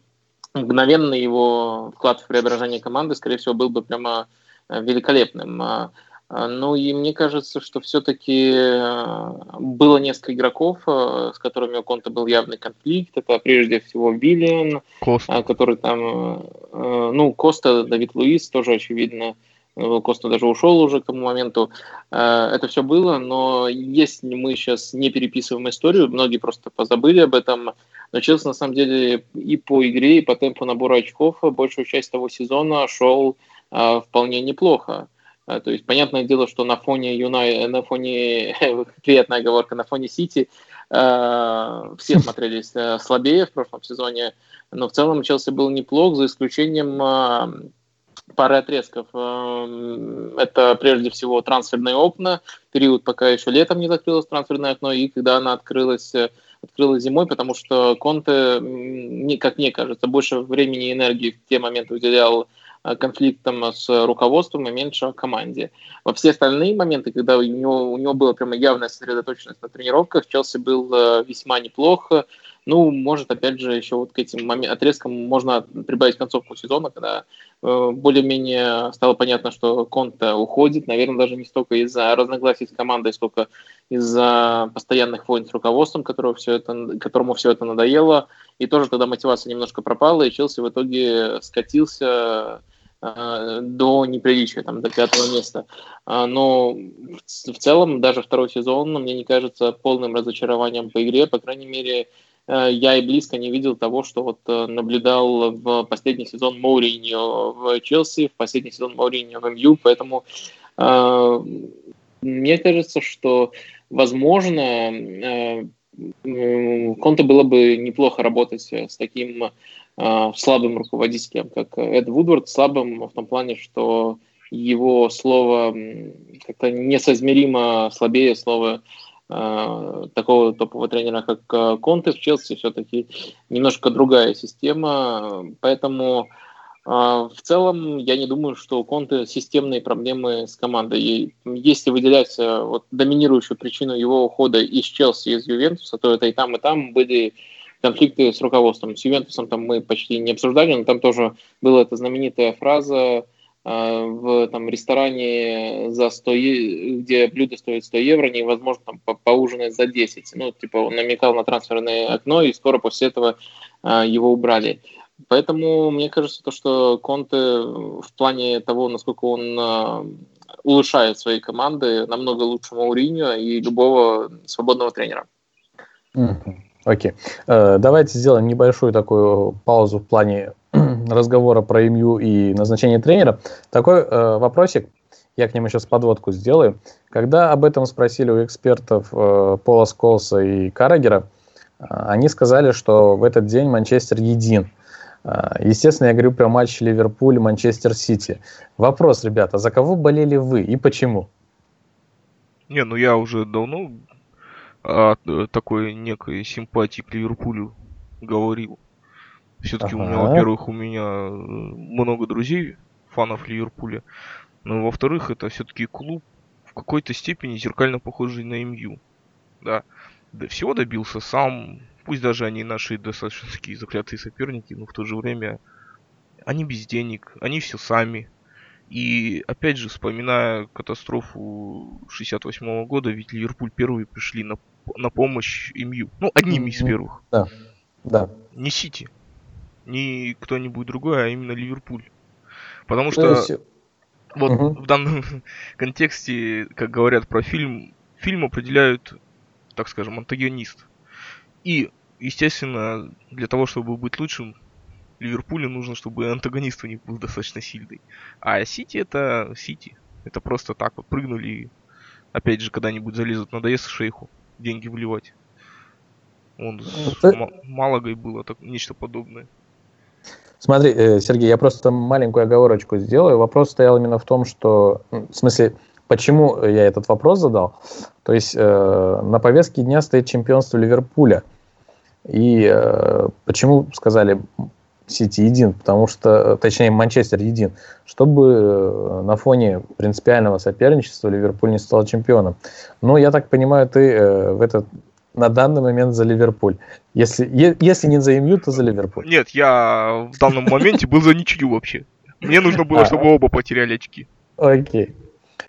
мгновенно его вклад в преображение команды, скорее всего, был бы прямо э, великолепным. А, а, ну и мне кажется, что все-таки э, было несколько игроков, э, с которыми у Конта был явный конфликт. Это прежде всего Виллиан, Коста. который там, ну, Коста, Давид Луис, тоже очевидно, Коста даже ушел уже к тому моменту. Э, это все было, но если мы сейчас не переписываем историю, многие просто позабыли об этом, но Челси на самом деле и по игре, и по темпу набора очков большую часть того сезона шел э, вполне неплохо. Э, то есть, понятное дело, что на фоне Юнай, на фоне, приятная оговорка, на фоне Сити все смотрелись слабее в прошлом сезоне, но в целом Челси был неплох, за исключением пары отрезков. Эм, это прежде всего трансферные окна, период, пока еще летом не закрылось трансферное окно, и когда она открылась э, открылась зимой, потому что Конте, как мне кажется, больше времени и энергии в те моменты уделял э, конфликтам с руководством и меньше команде. Во все остальные моменты, когда у него, у него была прямо явная сосредоточенность на тренировках, Челси был э, весьма неплох, ну, может, опять же, еще вот к этим отрезкам можно прибавить концовку сезона, когда э, более-менее стало понятно, что Конта уходит, наверное, даже не столько из-за разногласий с командой, сколько из-за постоянных войн с руководством, которого все это, которому все это надоело, и тоже тогда мотивация немножко пропала, и Челси в итоге скатился э, до неприличия, там, до пятого места. А, но в целом даже второй сезон мне не кажется полным разочарованием по игре, по крайней мере, я и близко не видел того, что вот э, наблюдал в последний сезон Мауриньо в Челси, в последний сезон Мауриньо в МЮ, поэтому э, мне кажется, что возможно э, Конте было бы неплохо работать с таким э, слабым руководителем, как Эд Вудвард, слабым в том плане, что его слово как-то несоизмеримо слабее слова Э, такого топового тренера, как э, Конте в Челси, все-таки немножко другая система, поэтому э, в целом я не думаю, что у Конте системные проблемы с командой. И если выделять вот, доминирующую причину его ухода из Челси, из Ювентуса, то это и там, и там были конфликты с руководством. С Ювентусом там мы почти не обсуждали, но там тоже была эта знаменитая фраза Э, в там, ресторане, за 100, где блюдо стоит 100 евро, невозможно там, по поужинать за 10. Ну, типа он намекал на трансферное окно, и скоро после этого а, его убрали. Поэтому мне кажется, то, что Конте в плане того, насколько он а, улучшает свои команды, намного лучше Мауриньо и любого свободного тренера. Окей. Э, давайте сделаем небольшую такую паузу в плане разговора про МЮ и назначение тренера. Такой э, вопросик, я к нему сейчас подводку сделаю. Когда об этом спросили у экспертов э, Пола Сколса и Карагера, они сказали, что в этот день Манчестер един. Естественно, я говорю про матч Ливерпуль Манчестер Сити. Вопрос, ребята, за кого болели вы и почему? Не, ну я уже давно о такой некой симпатии к Ливерпулю говорил. Все-таки ага. у меня, во-первых, у меня э, много друзей, фанов Ливерпуля. Но во-вторых, это все-таки клуб в какой-то степени зеркально похожий на МЮ. Да. да. Всего добился сам. Пусть даже они наши достаточно такие заклятые соперники, но в то же время они без денег, они все сами. И опять же, вспоминая катастрофу 68 -го года, ведь Ливерпуль первые пришли на, на помощь МЮ. Ну, одними из первых. Да. Да. Не Сити, не кто-нибудь другой, а именно Ливерпуль. Потому что есть... вот угу. в данном контексте, как говорят про фильм, фильм определяют, так скажем, антагонист. И, естественно, для того, чтобы быть лучшим, Ливерпулю нужно, чтобы антагонист у них был достаточно сильный. А Сити это Сити. Это просто так вот прыгнули и опять же когда-нибудь залезут, надоест шейху деньги вливать. Он с это... Малагой было так, нечто подобное. Смотри, э, Сергей, я просто маленькую оговорочку сделаю. Вопрос стоял именно в том, что, в смысле, почему я этот вопрос задал. То есть э, на повестке дня стоит чемпионство Ливерпуля. И э, почему сказали Сити един, потому что, точнее, Манчестер един, чтобы э, на фоне принципиального соперничества Ливерпуль не стал чемпионом. Но я так понимаю, ты э, в этот на данный момент за Ливерпуль. Если, е, если не за МЮ, то за Ливерпуль. Нет, я в данном моменте был за ничью вообще. Мне нужно было, чтобы оба потеряли очки. Окей.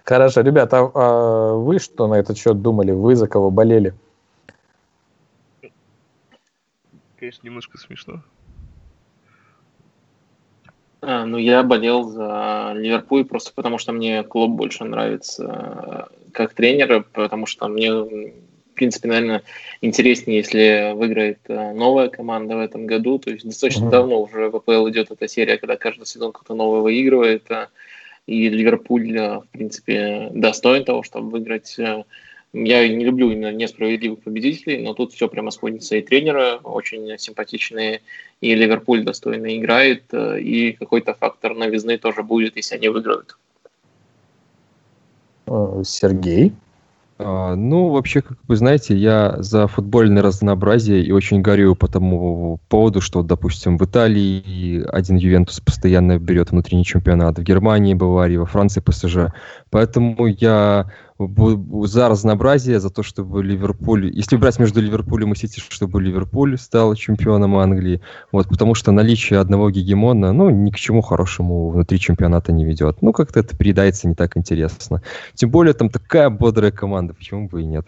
Хорошо, ребята, а, а вы что на этот счет думали? Вы за кого болели? Конечно, немножко смешно. А, ну, я болел за Ливерпуль просто потому, что мне клуб больше нравится э, как тренер, потому что мне, принципе, наверное, интереснее, если выиграет э, новая команда в этом году. То есть достаточно mm-hmm. давно уже в АПЛ идет эта серия, когда каждый сезон кто-то новый выигрывает. Э, и Ливерпуль, в принципе, достоин того, чтобы выиграть я не люблю именно несправедливых победителей, но тут все прямо сходится. И тренеры очень симпатичные, и Ливерпуль достойно играет, э, и какой-то фактор новизны тоже будет, если они выиграют. Э, Сергей? А, ну, вообще, как вы знаете, я за футбольное разнообразие и очень горю по тому поводу, что, допустим, в Италии один Ювентус постоянно берет внутренний чемпионат, в Германии, Баварии, во Франции ПСЖ. Поэтому я за разнообразие, за то, чтобы Ливерпуль, если брать между Ливерпулем и Сити, чтобы Ливерпуль стал чемпионом Англии, вот, потому что наличие одного гегемона, ну, ни к чему хорошему внутри чемпионата не ведет. Ну, как-то это передается не так интересно. Тем более там такая бодрая команда, почему бы и нет.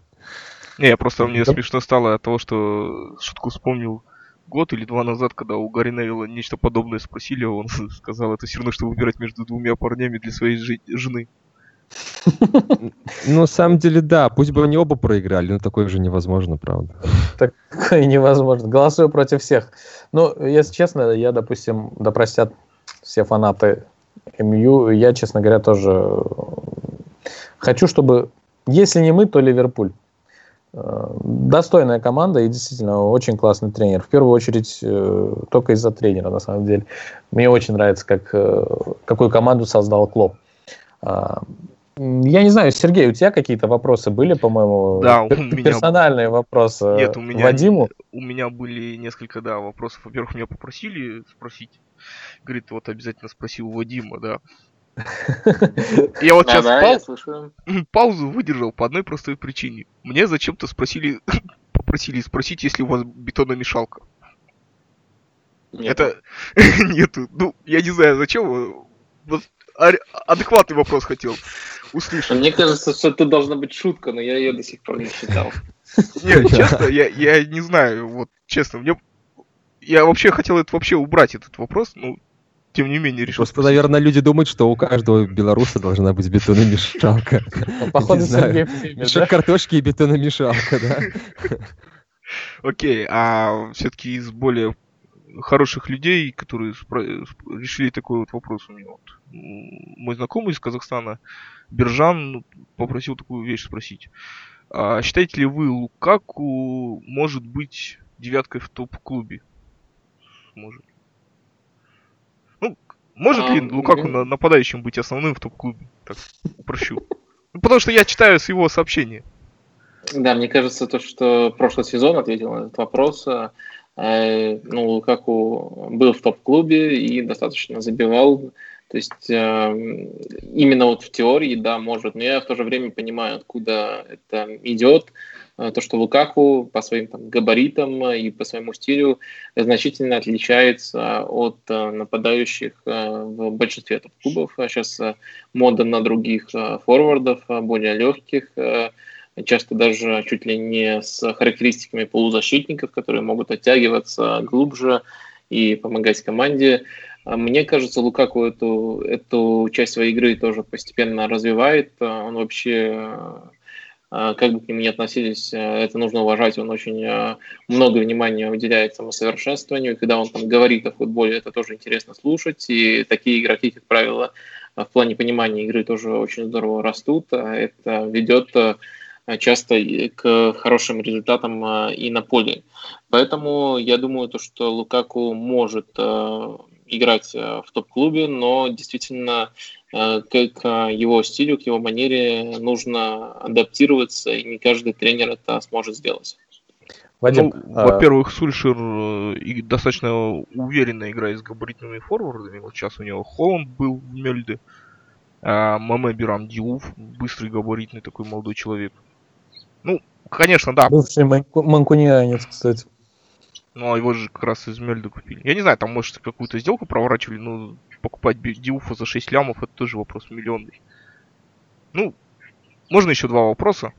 Не, я просто мне смешно стало от того, что шутку вспомнил год или два назад, когда у Гарри Невилла нечто подобное спросили, он сказал, это все равно, что выбирать между двумя парнями для своей жены. Ну, на самом деле, да. Пусть бы они оба проиграли, но такое же невозможно, правда. Такое невозможно. Голосую против всех. Ну, если честно, я, допустим, да простят все фанаты МЮ, я, честно говоря, тоже хочу, чтобы, если не мы, то Ливерпуль. Э, достойная команда и действительно очень классный тренер. В первую очередь э, только из-за тренера, на самом деле. Мне очень нравится, как, э, какую команду создал Клоп. Я не знаю, Сергей, у тебя какие-то вопросы были, по-моему? Да, у меня... Персональные вопросы Нет, у меня... Вадиму? У меня были несколько, да, вопросов. Во-первых, меня попросили спросить. Говорит, вот обязательно спроси у Вадима, да. Я вот сейчас паузу выдержал по одной простой причине. Мне зачем-то спросили, попросили спросить, если у вас бетономешалка. Это нету. Ну, я не знаю, зачем. Адекватный вопрос хотел услышать. Мне кажется, что это должна быть шутка, но я ее до сих пор не считал. Нет, честно, я, я не знаю, вот честно, мне я вообще хотел это вообще убрать этот вопрос, ну, тем не менее решил. Просто, наверное, люди думают, что у каждого белоруса должна быть бетономешалка. Походу, Сергей Мешок картошки и бетономешалка, да? Окей, а все-таки из более хороших людей, которые решили такой вот вопрос у меня. Вот. Мой знакомый из Казахстана, Биржан, попросил такую вещь спросить. А считаете ли вы Лукаку может быть девяткой в топ-клубе? Может. Ну, может а, ли Лукаку я... нападающим быть основным в топ-клубе? Так, прощу. Ну, потому что я читаю с его сообщения. Да, мне кажется, то, что прошлый сезон ответил на этот вопрос. Э, ну, Лукаку был в топ-клубе и достаточно забивал. То есть э, именно вот в теории, да, может, но я в то же время понимаю, откуда это идет. Э, то, что Лукаку по своим там, габаритам и по своему стилю значительно отличается от нападающих в большинстве топ-клубов. Сейчас мода на других форвардов, более легких, часто даже чуть ли не с характеристиками полузащитников, которые могут оттягиваться глубже и помогать команде. А мне кажется, Лукаку эту, эту часть своей игры тоже постепенно развивает. Он вообще, а, как бы к нему ни относились, это нужно уважать. Он очень а, много внимания уделяет самосовершенствованию. Когда он там говорит о футболе, это тоже интересно слушать. И такие игроки, как правило, в плане понимания игры тоже очень здорово растут. Это ведет часто к хорошим результатам и на поле. Поэтому я думаю, то, что Лукаку может играть в топ-клубе, но действительно к его стилю, к его манере нужно адаптироваться, и не каждый тренер это сможет сделать. Вадим, ну, а... во-первых, Сульшер достаточно уверенно играет с габаритными форвардами. Вот сейчас у него Холланд был в Мельде, а Маме Бирам Диуф, быстрый габаритный такой молодой человек. Ну, конечно, да. Бывший манкунианец, кстати. Ну, а его же как раз из Мельда купили. Я не знаю, там, может, какую-то сделку проворачивали, но покупать Диуфа за 6 лямов, это тоже вопрос миллионный. Ну, можно еще два вопроса?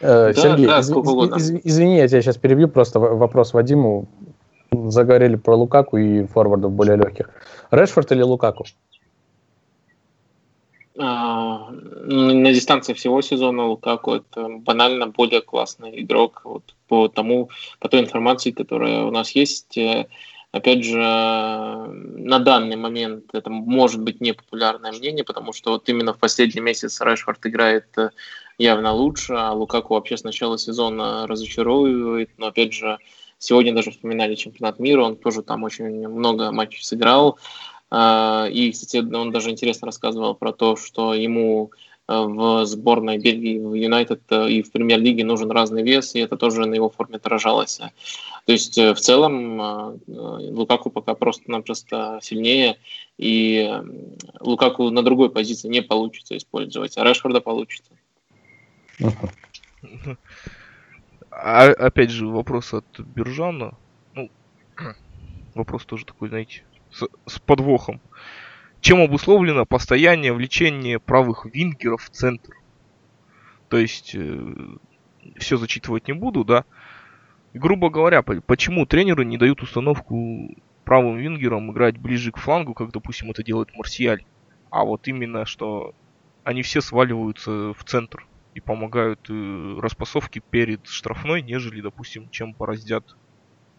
Э, да, Сергей, да, из, из, из, извини, я тебя сейчас перебью, просто вопрос Вадиму. Заговорили про Лукаку и форвардов более легких. Решфорд или Лукаку? А, на дистанции всего сезона Лукаку это банально более классный игрок вот по тому, по той информации, которая у нас есть. Э, опять же, на данный момент это может быть непопулярное мнение, потому что вот именно в последний месяц Решфорд играет э, явно лучше, а Лукаку вообще с начала сезона разочаровывает. Но опять же, сегодня даже вспоминали чемпионат мира, он тоже там очень много матчей сыграл. А, и, кстати, он даже интересно рассказывал про то, что ему э, в сборной Бельгии, в Юнайтед э, и в премьер-лиге нужен разный вес, и это тоже на его форме отражалось. То есть э, в целом Лукаку пока просто-напросто сильнее, и Лукаку на другой позиции не получится использовать, а Решфорда получится. А, опять же, вопрос от Биржана. Ну, вопрос тоже такой, знаете, с, с подвохом. Чем обусловлено постоянное влечение правых вингеров в центр? То есть, э, все зачитывать не буду, да. Грубо говоря, почему тренеры не дают установку правым вингерам играть ближе к флангу, как, допустим, это делает Марсиаль. А вот именно, что они все сваливаются в центр и помогают э, распасовке перед штрафной, нежели, допустим, чем пораздят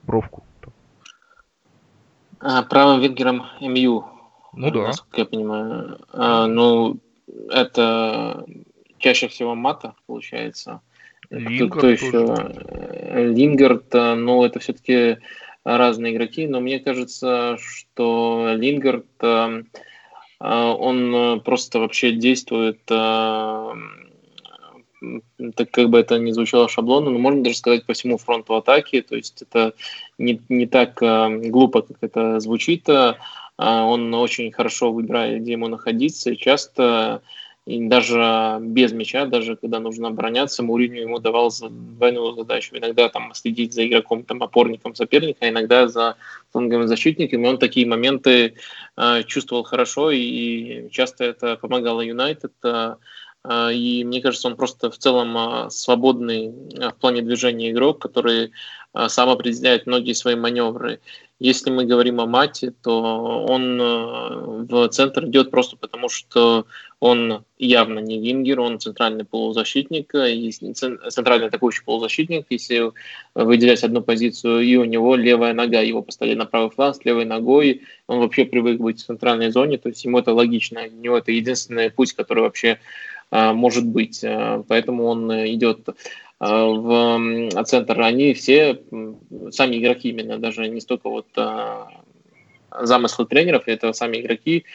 бровку. А, правым вингером МЮ. Ну да. Насколько я понимаю. А, ну, это чаще всего Мата, получается. Лингард кто, кто еще? Лингард, а, ну, это все-таки разные игроки, но мне кажется, что Лингард, а, он просто вообще действует так как бы это не звучало шаблонно, но можно даже сказать по всему фронту атаки, то есть это не, не так э, глупо, как это звучит, э, он очень хорошо выбирает, где ему находиться, и часто и даже без мяча, даже когда нужно обороняться, Муриню ему давал двойную задачу. Иногда там следить за игроком, там, опорником соперника, а иногда за фланговым защитником. И он такие моменты э, чувствовал хорошо, и часто это помогало Юнайтед. Э, и мне кажется, он просто в целом а, свободный а, в плане движения игрок, который сам определяет многие свои маневры. Если мы говорим о Мате, то он в центр идет просто потому, что Он явно не вингер, он центральный полузащитник, центральный атакующий полузащитник, если выделять одну позицию, и у него левая нога, его поставили на правый фланг с левой ногой, он вообще привык быть в центральной зоне, то есть ему это логично, у него это единственный путь, который вообще а, может быть, а, поэтому он идет а, в центр. Они все, сами игроки именно, даже не столько вот замыслы тренеров, это сами игроки,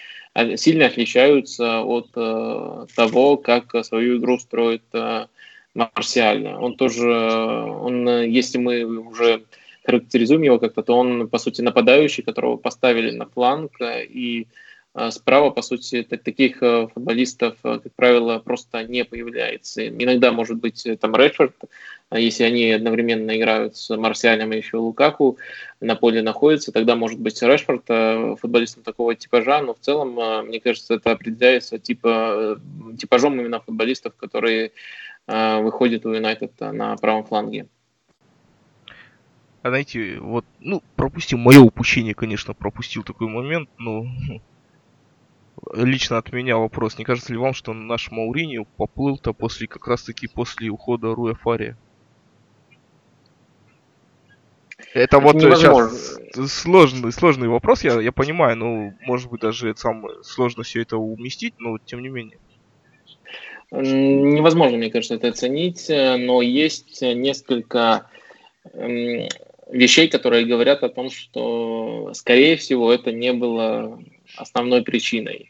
сильно отличаются от э, того, как свою игру строит э, Марсиаль. Он тоже, он, если мы уже характеризуем его как-то, то он, по сути, нападающий, которого поставили на фланг, и э, справа, по сути, таких футболистов, как правило, просто не появляется. Иногда, может быть, там Редфорд, а если они одновременно играют с Марсиалем и еще Лукаку, на поле находится, тогда может быть Решфорд э, футболистом такого типажа, но в целом, э, мне кажется, это определяется типа, э, типажом именно футболистов, которые выходят у Юнайтед на правом фланге. А знаете, вот, ну, пропустил мое упущение, конечно, пропустил такой момент, но лично от меня вопрос. Не кажется ли вам, что наш Мауринio поплыл-то после, как раз таки после ухода Руя Фария? Это вот сейчас сложный, сложный вопрос, я, я понимаю, ну, может быть, даже это самое сложно все это уместить, но тем не менее. Невозможно, мне кажется, это оценить, но есть несколько вещей, которые говорят о том, что, скорее всего, это не было основной причиной.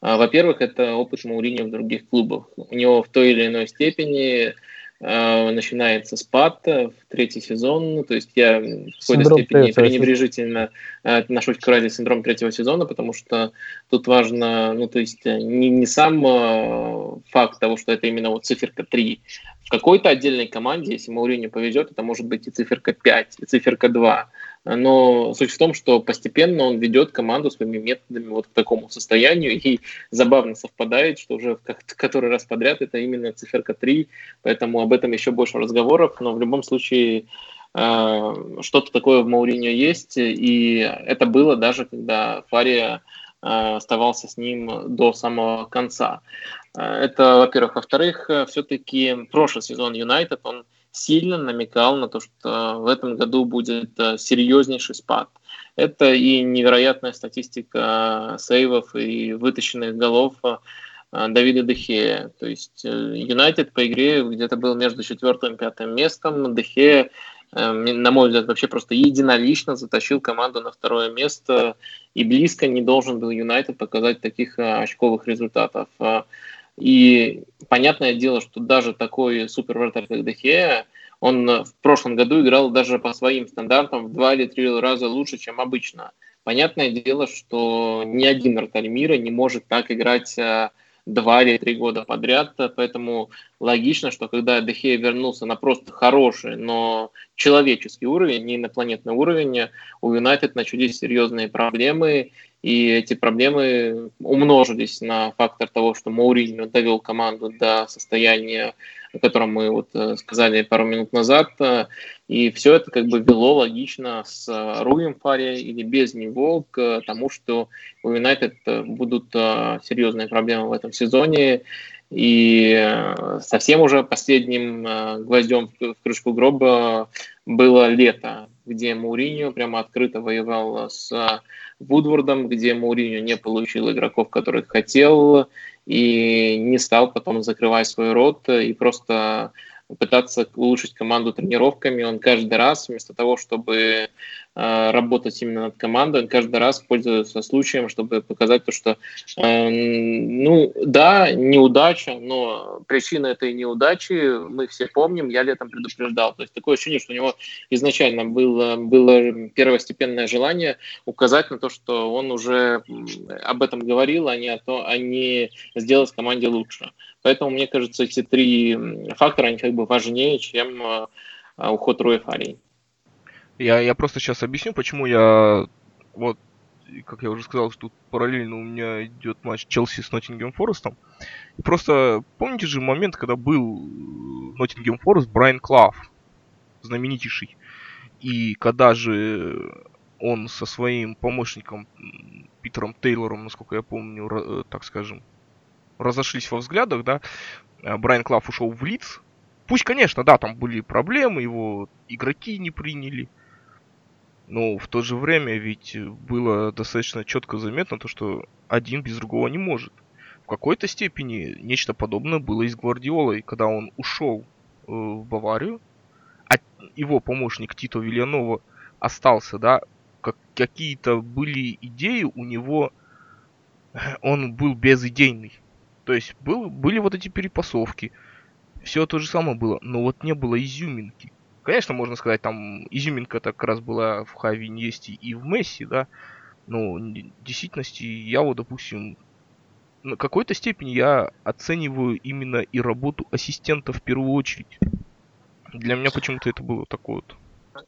А, во-первых, это опыт Мауриньо в других клубах. У него в той или иной степени Э, начинается спад в третий сезон. То есть я в какой-то степени пренебрежительно э, отношусь к фразе синдром третьего сезона, потому что тут важно, ну, то есть э, не, не сам факт того, что это именно вот циферка 3. Какой-то отдельной команде, если Мауриню повезет, это может быть и циферка 5, и циферка 2. Но суть в том, что постепенно он ведет команду своими методами вот к такому состоянию. И забавно совпадает, что уже который раз подряд это именно циферка 3, поэтому об этом еще больше разговоров. Но в любом случае э, что-то такое в Мауриньо есть, и это было даже когда Фария оставался с ним до самого конца. Э, это, во-первых. Во-вторых, все-таки прошлый сезон Юнайтед, он сильно намекал на то, что в этом году будет э, серьезнейший спад. Это и невероятная статистика сейвов и вытащенных голов э, Давида Дехея. То есть э, Юнайтед по игре где-то был между четвертым и пятым местом. Дехея, на мой взгляд, вообще просто единолично затащил команду на второе место и близко не должен был Юнайтед показать таких очковых результатов. И понятное дело, что даже такой супер вратарь, как Дехея, он в прошлом году играл даже по своим стандартам в два или три раза лучше, чем обычно. Понятное дело, что ни один вратарь мира не может так играть а, два или три года подряд, поэтому логично, что когда Дехея вернулся на просто хороший, но человеческий уровень, не инопланетный уровень, у Юнайтед начались серьезные проблемы, и эти проблемы умножились на фактор того, что Мауриньо довел команду до состояния, о котором мы вот э, сказали пару минут назад. И все это как бы вело логично с Руем Фари или без него к тому, что у Юнайтед будут э, серьезные проблемы в этом сезоне. И э, совсем уже последним гвоздем в крышку гроба было лето, где Мауриньо прямо открыто воевал с Вудвордом, где Мауриньо не получил игроков, которых хотел, и не стал потом закрывать свой рот и просто пытаться улучшить команду тренировками. Он каждый раз, вместо того, чтобы Э, работать именно над командой. Он каждый раз пользуется случаем, чтобы показать то, что, э, ну, да, неудача, но причина этой неудачи мы все помним, я летом предупреждал. То есть такое ощущение, что у него изначально было, было первостепенное желание указать на то, что он уже об этом говорил, а не, о то, а не сделать команде лучше. Поэтому, мне кажется, эти три фактора, они как бы важнее, чем э, уход Руя Фарии. Я, я просто сейчас объясню, почему я вот как я уже сказал, что тут параллельно у меня идет матч Челси с Ноттингем Форестом. И просто помните же момент, когда был Ноттингем Форест Брайан Клав, знаменитейший. И когда же он со своим помощником Питером Тейлором, насколько я помню, так скажем, разошлись во взглядах, да. Э, Брайан Клав ушел в лиц. Пусть, конечно, да, там были проблемы, его игроки не приняли. Но в то же время ведь было достаточно четко заметно то, что один без другого не может. В какой-то степени нечто подобное было и с Гвардиолой, когда он ушел э, в Баварию, а его помощник Тито Вильянова остался, да, как, какие-то были идеи у него, он был безидейный. То есть был, были вот эти перепасовки, все то же самое было, но вот не было изюминки. Конечно, можно сказать, там изюминка так как раз была в Хави Иньесте и в Месси, да, но в действительности я вот, допустим, на какой-то степени я оцениваю именно и работу ассистента в первую очередь. Для меня почему-то это было такое вот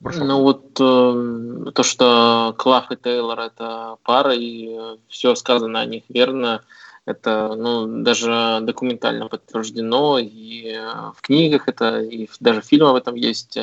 Бросок. Ну вот э, то, что Клав и Тейлор это пара, и э, все сказано о них верно, это ну, даже документально подтверждено, и э, в книгах это, и даже фильмы об этом есть.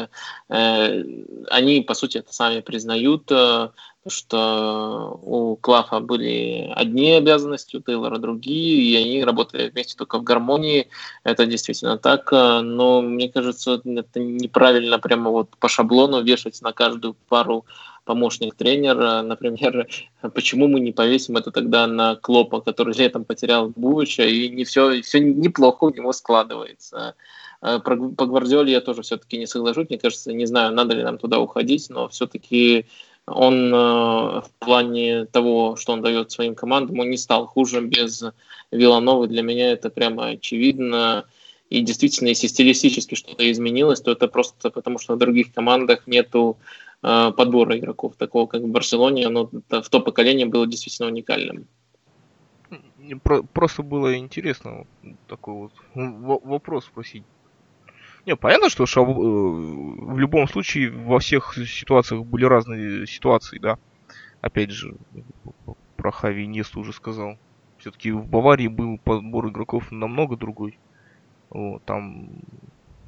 Э, они, по сути, это сами признают, э, что у Клафа были одни обязанности, у Тейлора другие, и они работали вместе только в гармонии. Это действительно так, но мне кажется, это неправильно прямо вот по шаблону вешать на каждую пару помощник тренера, например, почему мы не повесим это тогда на Клопа, который летом потерял Бувича, и не все, все неплохо у него складывается. Э, про, по Гвардиоле я тоже все-таки не соглашусь, мне кажется, не знаю, надо ли нам туда уходить, но все-таки он э, в плане того, что он дает своим командам, он не стал хуже без Вилановы. Для меня это прямо очевидно. И действительно, если стилистически что-то изменилось, то это просто потому, что в других командах нету Э, подбора игроков, такого как в Барселоне, оно в то поколение было действительно уникальным. Просто было интересно такой вот вопрос спросить. Не, понятно, что шаб... Э, в любом случае во всех ситуациях были разные ситуации, да. Опять же, про Хави Несту уже сказал. Все-таки в Баварии был подбор игроков намного другой. Вот, там,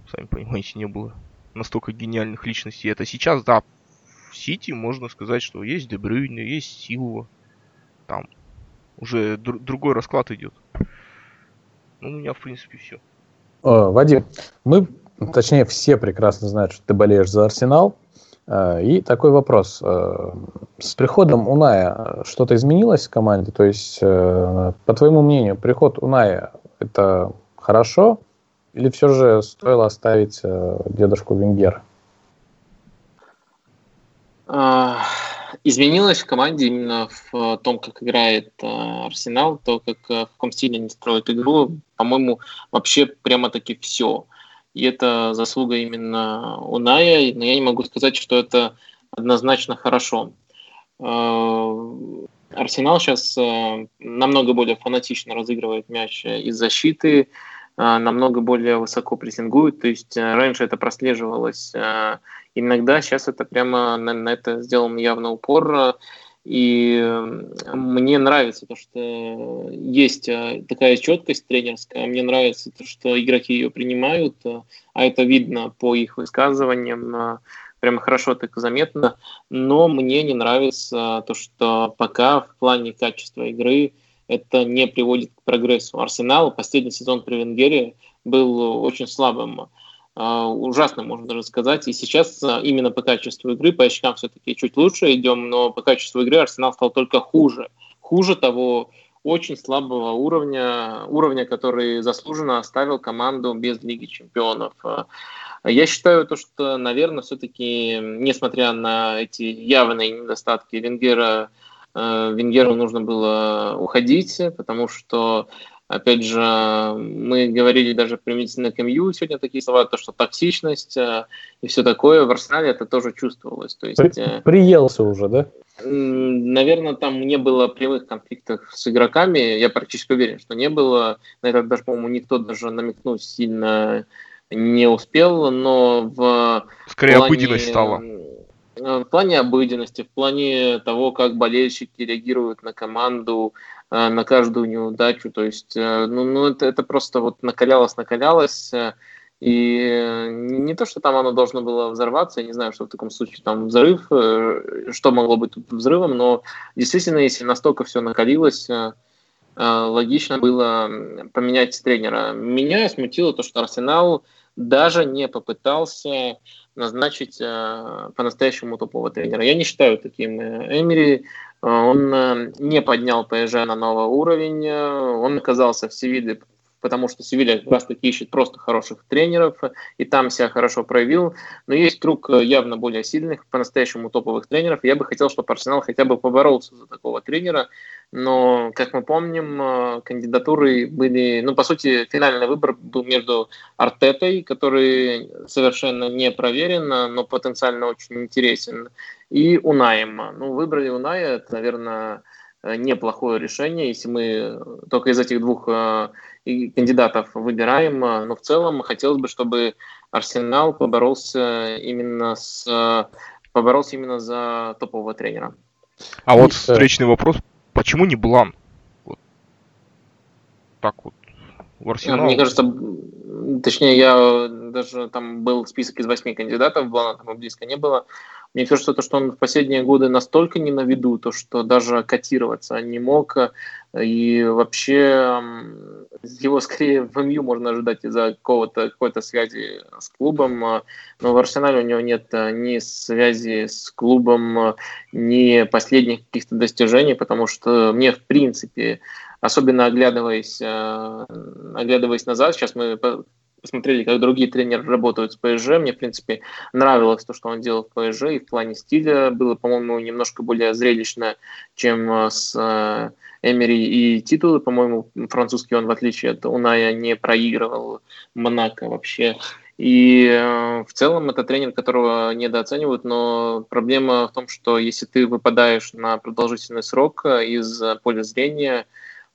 сами понимаете, не было настолько гениальных личностей. Это сейчас, да, в Сити можно сказать, что есть Дебрюйн, есть Силва. Там уже др- другой расклад идет. Ну, у меня, в принципе, все. О, Вадим, мы, точнее, все прекрасно знают, что ты болеешь за Арсенал. Э, и такой вопрос. Э, с приходом Уная что-то изменилось в команде? То есть, э, по твоему мнению, приход Уная – это хорошо? Или все же стоило оставить дедушку Венгера? А, изменилось в команде именно в том, как играет а, Арсенал, то, как а, в каком стиле они строят игру, по-моему, вообще прямо-таки все. И это заслуга именно Уная, но я не могу сказать, что это однозначно хорошо. Арсенал сейчас намного более фанатично разыгрывает мяч из защиты, намного более высоко прессингует. То есть раньше это прослеживалось иногда сейчас это прямо на, на это сделан явно упор. И мне нравится то, что есть э, такая четкость тренерская. Мне нравится то, что игроки ее принимают, э, а это видно по их высказываниям. Э, прямо хорошо так заметно. Но мне не нравится то, что пока в плане качества игры это не приводит к прогрессу. Арсенал последний сезон при Венгере был очень слабым. А, ужасно, можно даже сказать. И сейчас а, именно по качеству игры, по очкам все-таки чуть лучше идем, но по качеству игры Арсенал стал только хуже. Хуже того очень слабого уровня, уровня, который заслуженно оставил команду без Лиги Чемпионов. А, я считаю, то, что, наверное, все-таки, несмотря на эти явные недостатки Венгера, Венгеру нужно было уходить, потому что Опять же, мы говорили даже применительно к МЮ сегодня такие слова, то, что токсичность э, и все такое в Арсенале это тоже чувствовалось. То есть, При, э, приелся уже, да? Наверное, там не было прямых конфликтов с игроками. Я практически уверен, что не было. На это даже, по-моему, никто даже намекнуть сильно не успел, но в Скорее плане... обыденность стала э, в плане обыденности, в плане того, как болельщики реагируют на команду, Э, на каждую неудачу. То есть, э, ну, ну это, это просто вот накалялось, накалялось. Э, и не то, что там оно должно было взорваться, я не знаю, что в таком случае там взрыв, что могло быть тут взрывом, но действительно, если настолько все накалилось, логично было поменять тренера. Меня смутило то, что Арсенал даже не попытался назначить по-настоящему топового тренера. Я не считаю таким Эмери. Он не поднял ПСЖ на новый уровень. Он оказался в Севиле потому что Севилья как раз таки ищет просто хороших тренеров, и там себя хорошо проявил. Но есть круг э, явно более сильных, по-настоящему топовых тренеров. Я бы хотел, чтобы Арсенал хотя бы поборолся за такого тренера, но, как мы помним, э, кандидатуры были, ну, по сути, финальный выбор был между Артетой, который совершенно не проверен, но потенциально очень интересен, и Унаем. Ну, выбрали Уная, это, наверное, неплохое решение, если мы только из этих двух э, кандидатов выбираем, э, но в целом хотелось бы, чтобы Арсенал поборолся именно с поборолся именно за топового тренера. А вот встречный вопрос, почему не Блан? Вот. Так вот. В Арсенал. Мне кажется, точнее, я даже там был список из восьми кандидатов, Блана там близко не было. Мне кажется, то, что он в последние годы настолько не на виду, то, что даже котироваться не мог, и вообще его скорее в МЮ можно ожидать из-за какого-то какой-то связи с клубом, но в Арсенале у него нет ни связи с клубом, ни последних каких-то достижений, потому что мне в принципе, особенно оглядываясь, оглядываясь назад, сейчас мы посмотрели, как другие тренеры работают с ПСЖ. Мне, в принципе, нравилось то, что он делал в ПСЖ, и в плане стиля было, по-моему, немножко более зрелищно, чем э, с э, Эмери и титулы. По-моему, французский он, в отличие от Уная, не проигрывал Монако вообще. И э, в целом это тренер, которого недооценивают, но проблема в том, что если ты выпадаешь на продолжительный срок из поля зрения,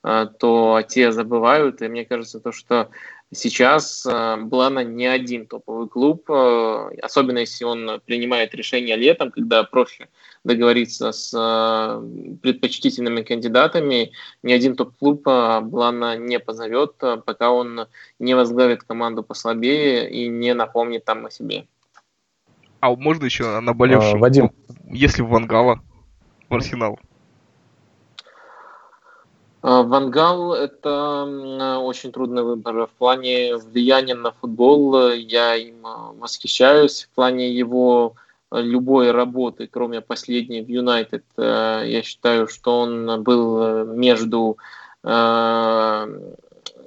то те забывают, и мне кажется, то, что Сейчас э, Блана не один топовый клуб, э, особенно если он принимает решение летом, когда проще договориться с э, предпочтительными кандидатами. Ни один топ-клуб Блана не позовет, пока он не возглавит команду послабее и не напомнит там о себе. А можно еще наболевшим? А, Вадим. Если в Вангала, в Арсенал. А, Вангал – это очень трудный выбор. В плане влияния на футбол я им а, восхищаюсь. В плане его а, любой работы, кроме последней в Юнайтед, я считаю, что он был между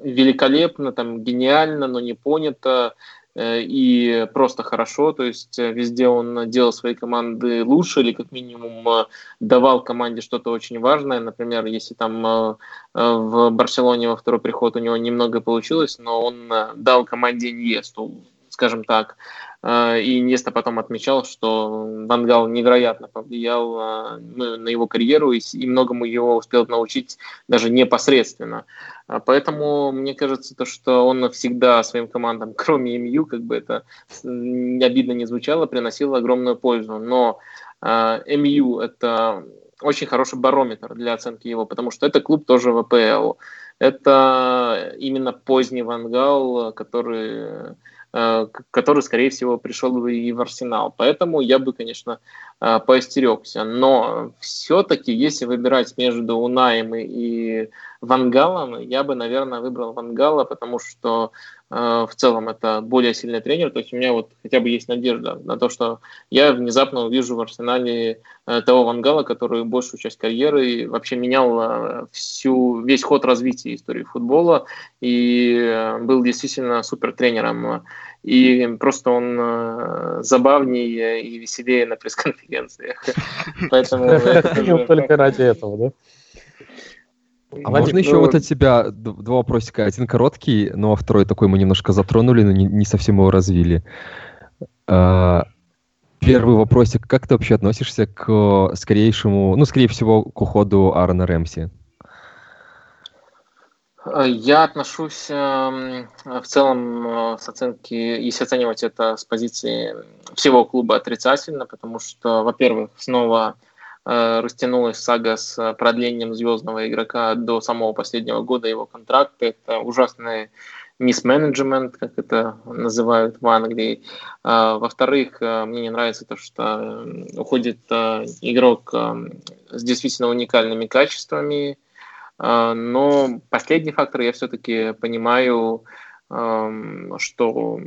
великолепно, там, гениально, но не понято. Э, и просто хорошо, то есть э, везде он делал свои команды лучше или как минимум э, давал команде что-то очень важное. Например, если там в Барселоне во второй приход у него немного получилось, но он дал команде Иньесту, скажем так. И Иньеста потом отмечал, что Вангал невероятно повлиял на его карьеру и многому его успел научить даже непосредственно. А поэтому мне кажется, то, что он всегда своим командам, кроме МЮ, как бы это обидно не звучало, приносил огромную пользу. Но МЮ это очень хороший барометр для оценки его, потому что это клуб тоже в АПЛ. Это именно поздний Вангал, который который, скорее всего, пришел бы и в Арсенал. Поэтому я бы, конечно, э, поостерегся. Но все-таки, если выбирать между Унаем и Вангалом, я бы, наверное, выбрал Вангала, потому что Э, в целом это более сильный тренер. То есть у меня вот хотя бы есть надежда на то, что я внезапно увижу в Арсенале э, того Вангала, который большую часть карьеры вообще менял э, всю, весь ход развития истории футбола и был действительно супер тренером. И просто он забавнее и веселее на пресс-конференциях. Поэтому... Только ради этого, да? А можно еще вот от тебя два вопросика. Один короткий, но второй такой мы немножко затронули, но не, не совсем его развили. А, первый вопросик. Как ты вообще относишься к скорейшему, ну, скорее всего, к уходу Аарона Рэмси? Я отношусь эм, в целом э, с оценки, если оценивать это с позиции всего клуба отрицательно, потому что, во-первых, снова Э, растянулась сага с продлением звездного игрока до самого последнего года его контракта. Это ужасный мисс-менеджмент, как это называют в Англии. А, во-вторых, э, мне не нравится то, что уходит э, игрок с действительно уникальными качествами, Но последний фактор я все-таки понимаю, что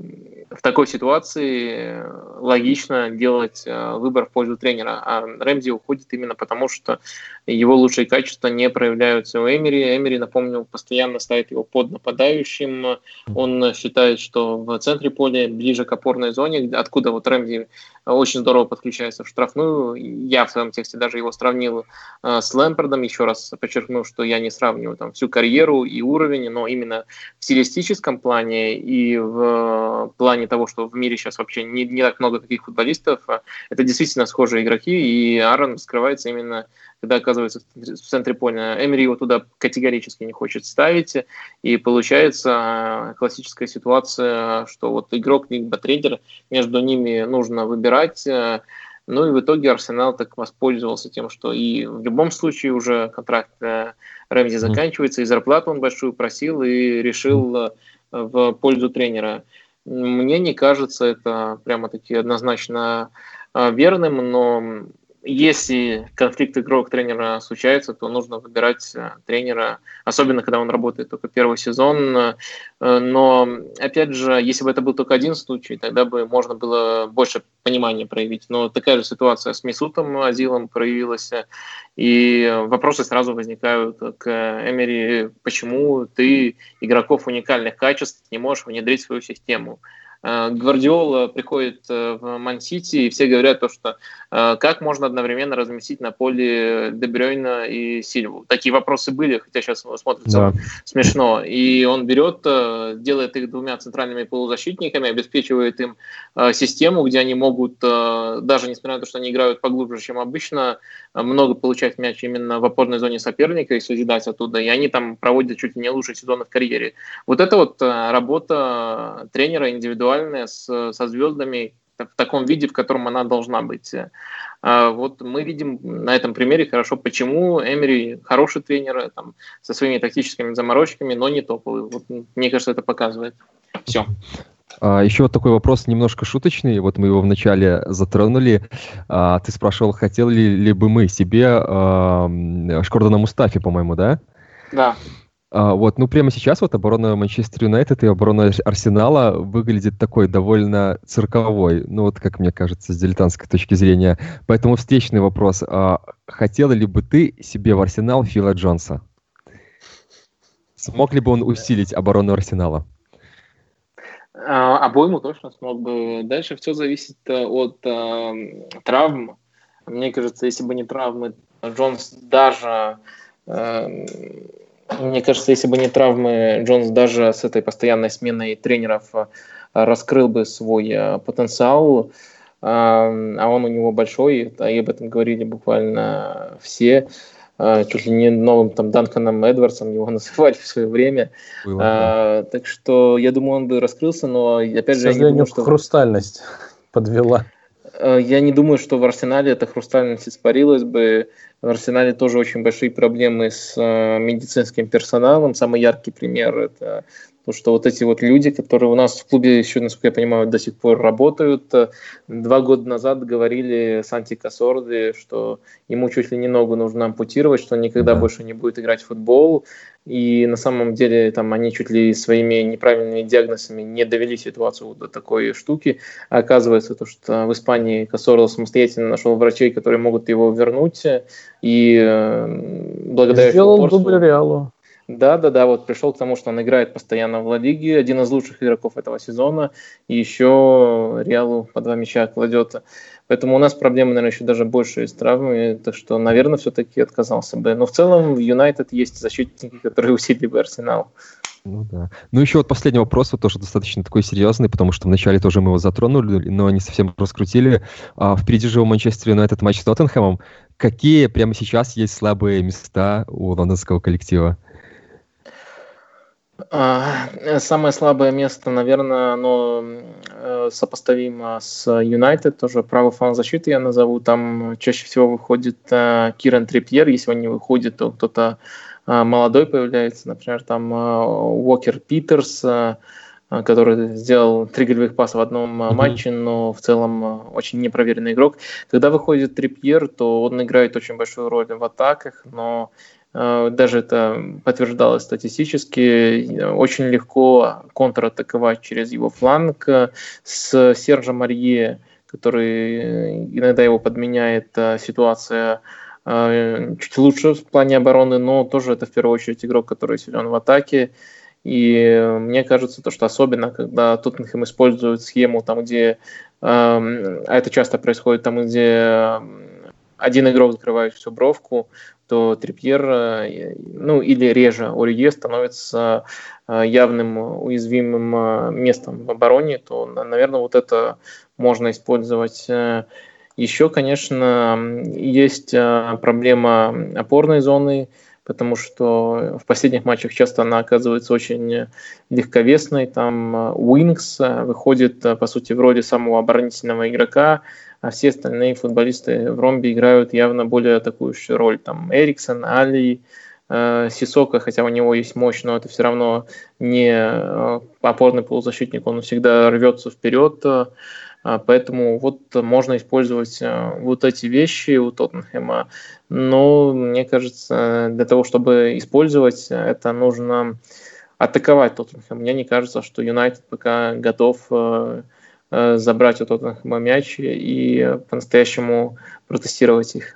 в такой ситуации логично делать э, выбор в пользу тренера. А Рэмзи уходит именно потому, что его лучшие качества не проявляются у Эмери. Эмери, напомню, постоянно ставит его под нападающим. Он считает, что в центре поля, ближе к опорной зоне, откуда вот Рэмзи очень здорово подключается в штрафную. Я в своем тексте даже его сравнил э, с Лэмпардом, еще раз подчеркну, что я не сравниваю там всю карьеру и уровень, но именно в стилистическом плане и в плане того, что в мире сейчас вообще не, не так много таких футболистов, а это действительно схожие игроки, и Аарон скрывается именно когда оказывается в центре поля. Эмери его туда категорически не хочет ставить, и получается э, классическая ситуация, что вот игрок либо тренер, между ними нужно выбирать, э, ну и в итоге Арсенал так воспользовался тем, что и в любом случае уже контракт э, Рэмзи заканчивается, и зарплату он большую просил, и решил в пользу тренера. Мне не кажется это прямо-таки однозначно верным, но если конфликт игрок-тренера случается, то нужно выбирать э, тренера, особенно когда он работает только первый сезон. Э, но, опять же, если бы это был только один случай, тогда бы можно было больше понимания проявить. Но такая же ситуация с Мисутом Азилом проявилась, и вопросы сразу возникают к Эмери, почему ты игроков уникальных качеств не можешь внедрить в свою систему. Э, Гвардиола приходит э, в Ман-Сити, и все говорят то, что э, как можно одновременно разместить на поле Дебрёйна и Сильву. Такие вопросы были, хотя сейчас смотрится да. смешно. И он берет, делает их двумя центральными полузащитниками, обеспечивает им систему, где они могут, даже несмотря на то, что они играют поглубже, чем обычно, много получать мяч именно в опорной зоне соперника и созидать оттуда. И они там проводят чуть ли не лучшие сезоны в карьере. Вот это вот работа тренера индивидуально индивидуальная с, со звездами в таком виде, в котором она должна быть. А вот мы видим на этом примере хорошо, почему Эмери хороший тренер, там, со своими тактическими заморочками, но не топовый. Вот, мне кажется, это показывает. Все. А, еще вот такой вопрос немножко шуточный. Вот мы его вначале затронули. А, ты спрашивал, хотели ли бы мы себе а, Шкордана Мустафи, по-моему, да? Да. А, вот, ну прямо сейчас вот оборона Манчестер Юнайтед и оборона Арсенала выглядит такой довольно цирковой, ну вот как мне кажется, с дилетантской точки зрения. Поэтому встречный вопрос. А, хотела ли бы ты себе в Арсенал Фила Джонса? Смог ли бы он усилить оборону Арсенала? А, обойму точно смог бы. Дальше все зависит э, от э, травм. Мне кажется, если бы не травмы, Джонс даже э, мне кажется, если бы не травмы, Джонс даже с этой постоянной сменой тренеров э, раскрыл бы свой э, потенциал, а он у него большой, и об этом говорили буквально все. Э, чуть ли не новым там Данканом Эдвардсом его называли в свое время. Было, а, Так что я думаю, он бы раскрылся, но опять же... К сожалению, я не думаю, что... хрустальность подвела. Я не думаю, что в Арсенале эта хрустальность испарилась бы. В Арсенале тоже очень большие проблемы с э, медицинским персоналом. Самый яркий пример – это то, что вот эти вот люди, которые у нас в клубе еще, насколько я понимаю, до сих пор работают, э, два года назад говорили Санти Кассорди, что ему чуть ли не ногу нужно ампутировать, что он никогда да. больше не будет играть в футбол. И на самом деле там они чуть ли своими неправильными диагнозами не довели ситуацию до такой штуки. А оказывается, то, что в Испании Кассорло самостоятельно нашел врачей, которые могут его вернуть. И э, благодаря Сделал дубль Реалу. Да, да, да, вот пришел к тому, что он играет постоянно в Ла Лиге, один из лучших игроков этого сезона, и еще Реалу по два мяча кладет. Поэтому у нас проблемы, наверное, еще даже больше с травмами, так что, наверное, все-таки отказался бы. Но в целом в Юнайтед есть защитники, которые усилили бы Арсенал. Ну да. Ну еще вот последний вопрос, вот тоже достаточно такой серьезный, потому что вначале тоже мы его затронули, но не совсем раскрутили. А, впереди же у Манчестер Юнайтед матч с Тоттенхэмом. Какие прямо сейчас есть слабые места у лондонского коллектива? А, самое слабое место, наверное, оно э, сопоставимо с Юнайтед, тоже правый фланг защиты я назову. Там чаще всего выходит э, Киран Трипьер, если он не выходит, то кто-то э, молодой появляется, например, там Уокер Питерс, который сделал три голевых паса в одном mm-hmm. матче, но в целом очень непроверенный игрок. Когда выходит Трипьер, то он играет очень большую роль в атаках, но даже это подтверждалось статистически, очень легко контратаковать через его фланг с Сержа Марье, который иногда его подменяет ситуация чуть лучше в плане обороны, но тоже это в первую очередь игрок, который силен в атаке. И мне кажется, то, что особенно, когда Тоттенхэм использует схему, там, где, а это часто происходит, там, где один игрок закрывает всю бровку, то Трипьер, э, ну или реже Ориге становится э, явным уязвимым э, местом в обороне, то, наверное, вот это можно использовать. Еще, конечно, есть проблема опорной зоны, потому что в последних матчах часто она оказывается очень легковесной. Там Уинкс выходит, по сути, в роли самого оборонительного игрока, а все остальные футболисты в ромбе играют явно более атакующую роль. Там Эриксон, Али, э, Сисока, хотя у него есть мощь, но это все равно не э, опорный полузащитник, он всегда рвется вперед. Э, поэтому вот можно использовать э, вот эти вещи у Тоттенхэма. Но мне кажется, для того, чтобы использовать, это нужно атаковать Тоттенхэм. Мне не кажется, что Юнайтед пока готов э, Э, забрать у Тоттенхэма мяч и по-настоящему протестировать их.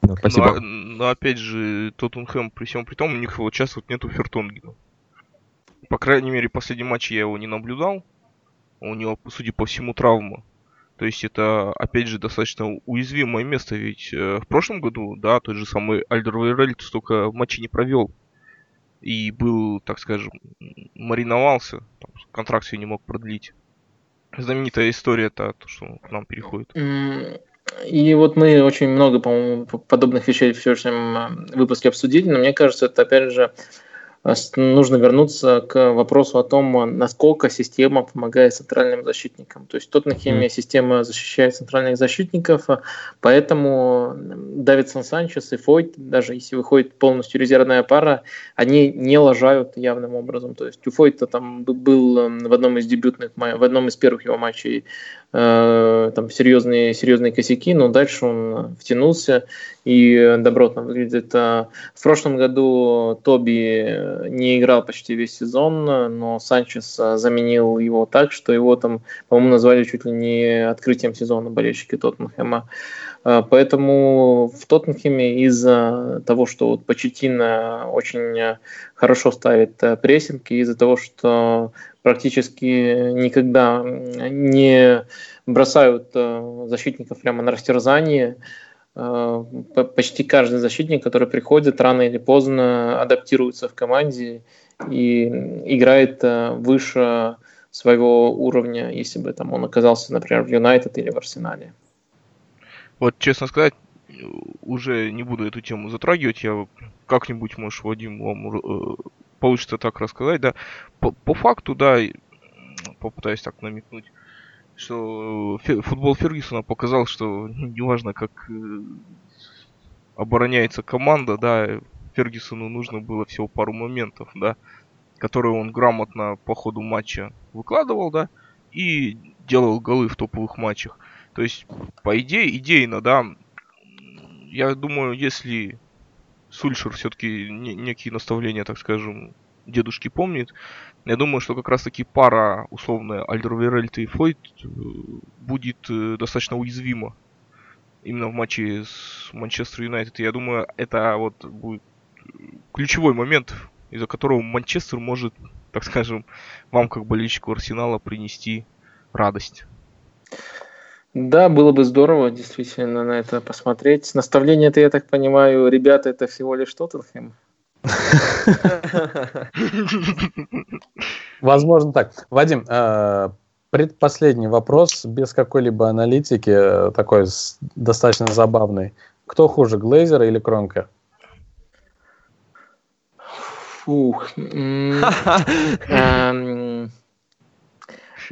Да, спасибо. Но, но опять же, Тоттенхэм при всем при том, у них вот сейчас вот нету Фертонгена. По крайней мере, последний матч я его не наблюдал. У него, судя по всему, травма. То есть это, опять же, достаточно уязвимое место, ведь э, в прошлом году, да, тот же самый Альдер Вейрель столько матчей не провел. И был, так скажем, мариновался, там, контракт себе не мог продлить знаменитая история-то, то, что к нам переходит. И вот мы очень много, по-моему, подобных вещей в сегодняшнем выпуске обсудили, но мне кажется, это опять же нужно вернуться к вопросу о том, насколько система помогает центральным защитникам. То есть в Тоттенхеме mm. система защищает центральных защитников, поэтому Давидсон Санчес и Фойт, даже если выходит полностью резервная пара, они не лажают явным образом. То есть у Фойта там был в одном из дебютных, в одном из первых его матчей там серьезные, серьезные косяки, но дальше он втянулся и добротно выглядит. В прошлом году Тоби не играл почти весь сезон, но Санчес заменил его так, что его там, по-моему, назвали чуть ли не открытием сезона болельщики Тоттенхэма. Э, поэтому в Тоттенхеме из-за того, что вот Почетина очень хорошо ставит прессинг, и из-за того, что практически никогда не бросают э, защитников прямо на растерзание. Э, почти каждый защитник, который приходит, рано или поздно адаптируется в команде и играет э, выше своего уровня, если бы там он оказался, например, в Юнайтед или в Арсенале. Вот, честно сказать, уже не буду эту тему затрагивать. Я как-нибудь, может, Вадим, вам получится так рассказать, да. По, по факту, да, попытаюсь так намекнуть, что футбол Фергюсона показал, что неважно, как э, обороняется команда, да, Фергюсону нужно было всего пару моментов, да, которые он грамотно по ходу матча выкладывал, да, и делал голы в топовых матчах. То есть, по идее, идейно, да, я думаю, если Сульшер все-таки не, некие наставления, так скажем, дедушки помнит. Я думаю, что как раз-таки пара условная Альдервейрельт и Фойт э, будет э, достаточно уязвима именно в матче с Манчестер Юнайтед. Я думаю, это вот будет ключевой момент, из-за которого Манчестер может, так скажем, вам как болельщику Арсенала принести радость. Да, было бы здорово действительно на это посмотреть. Наставление это, я так понимаю, ребята, это всего лишь Тоттенхэм. Возможно так. Вадим, э, предпоследний вопрос, без какой-либо аналитики, э, такой достаточно забавный. Кто хуже, Глейзер или Кронкер? Фух.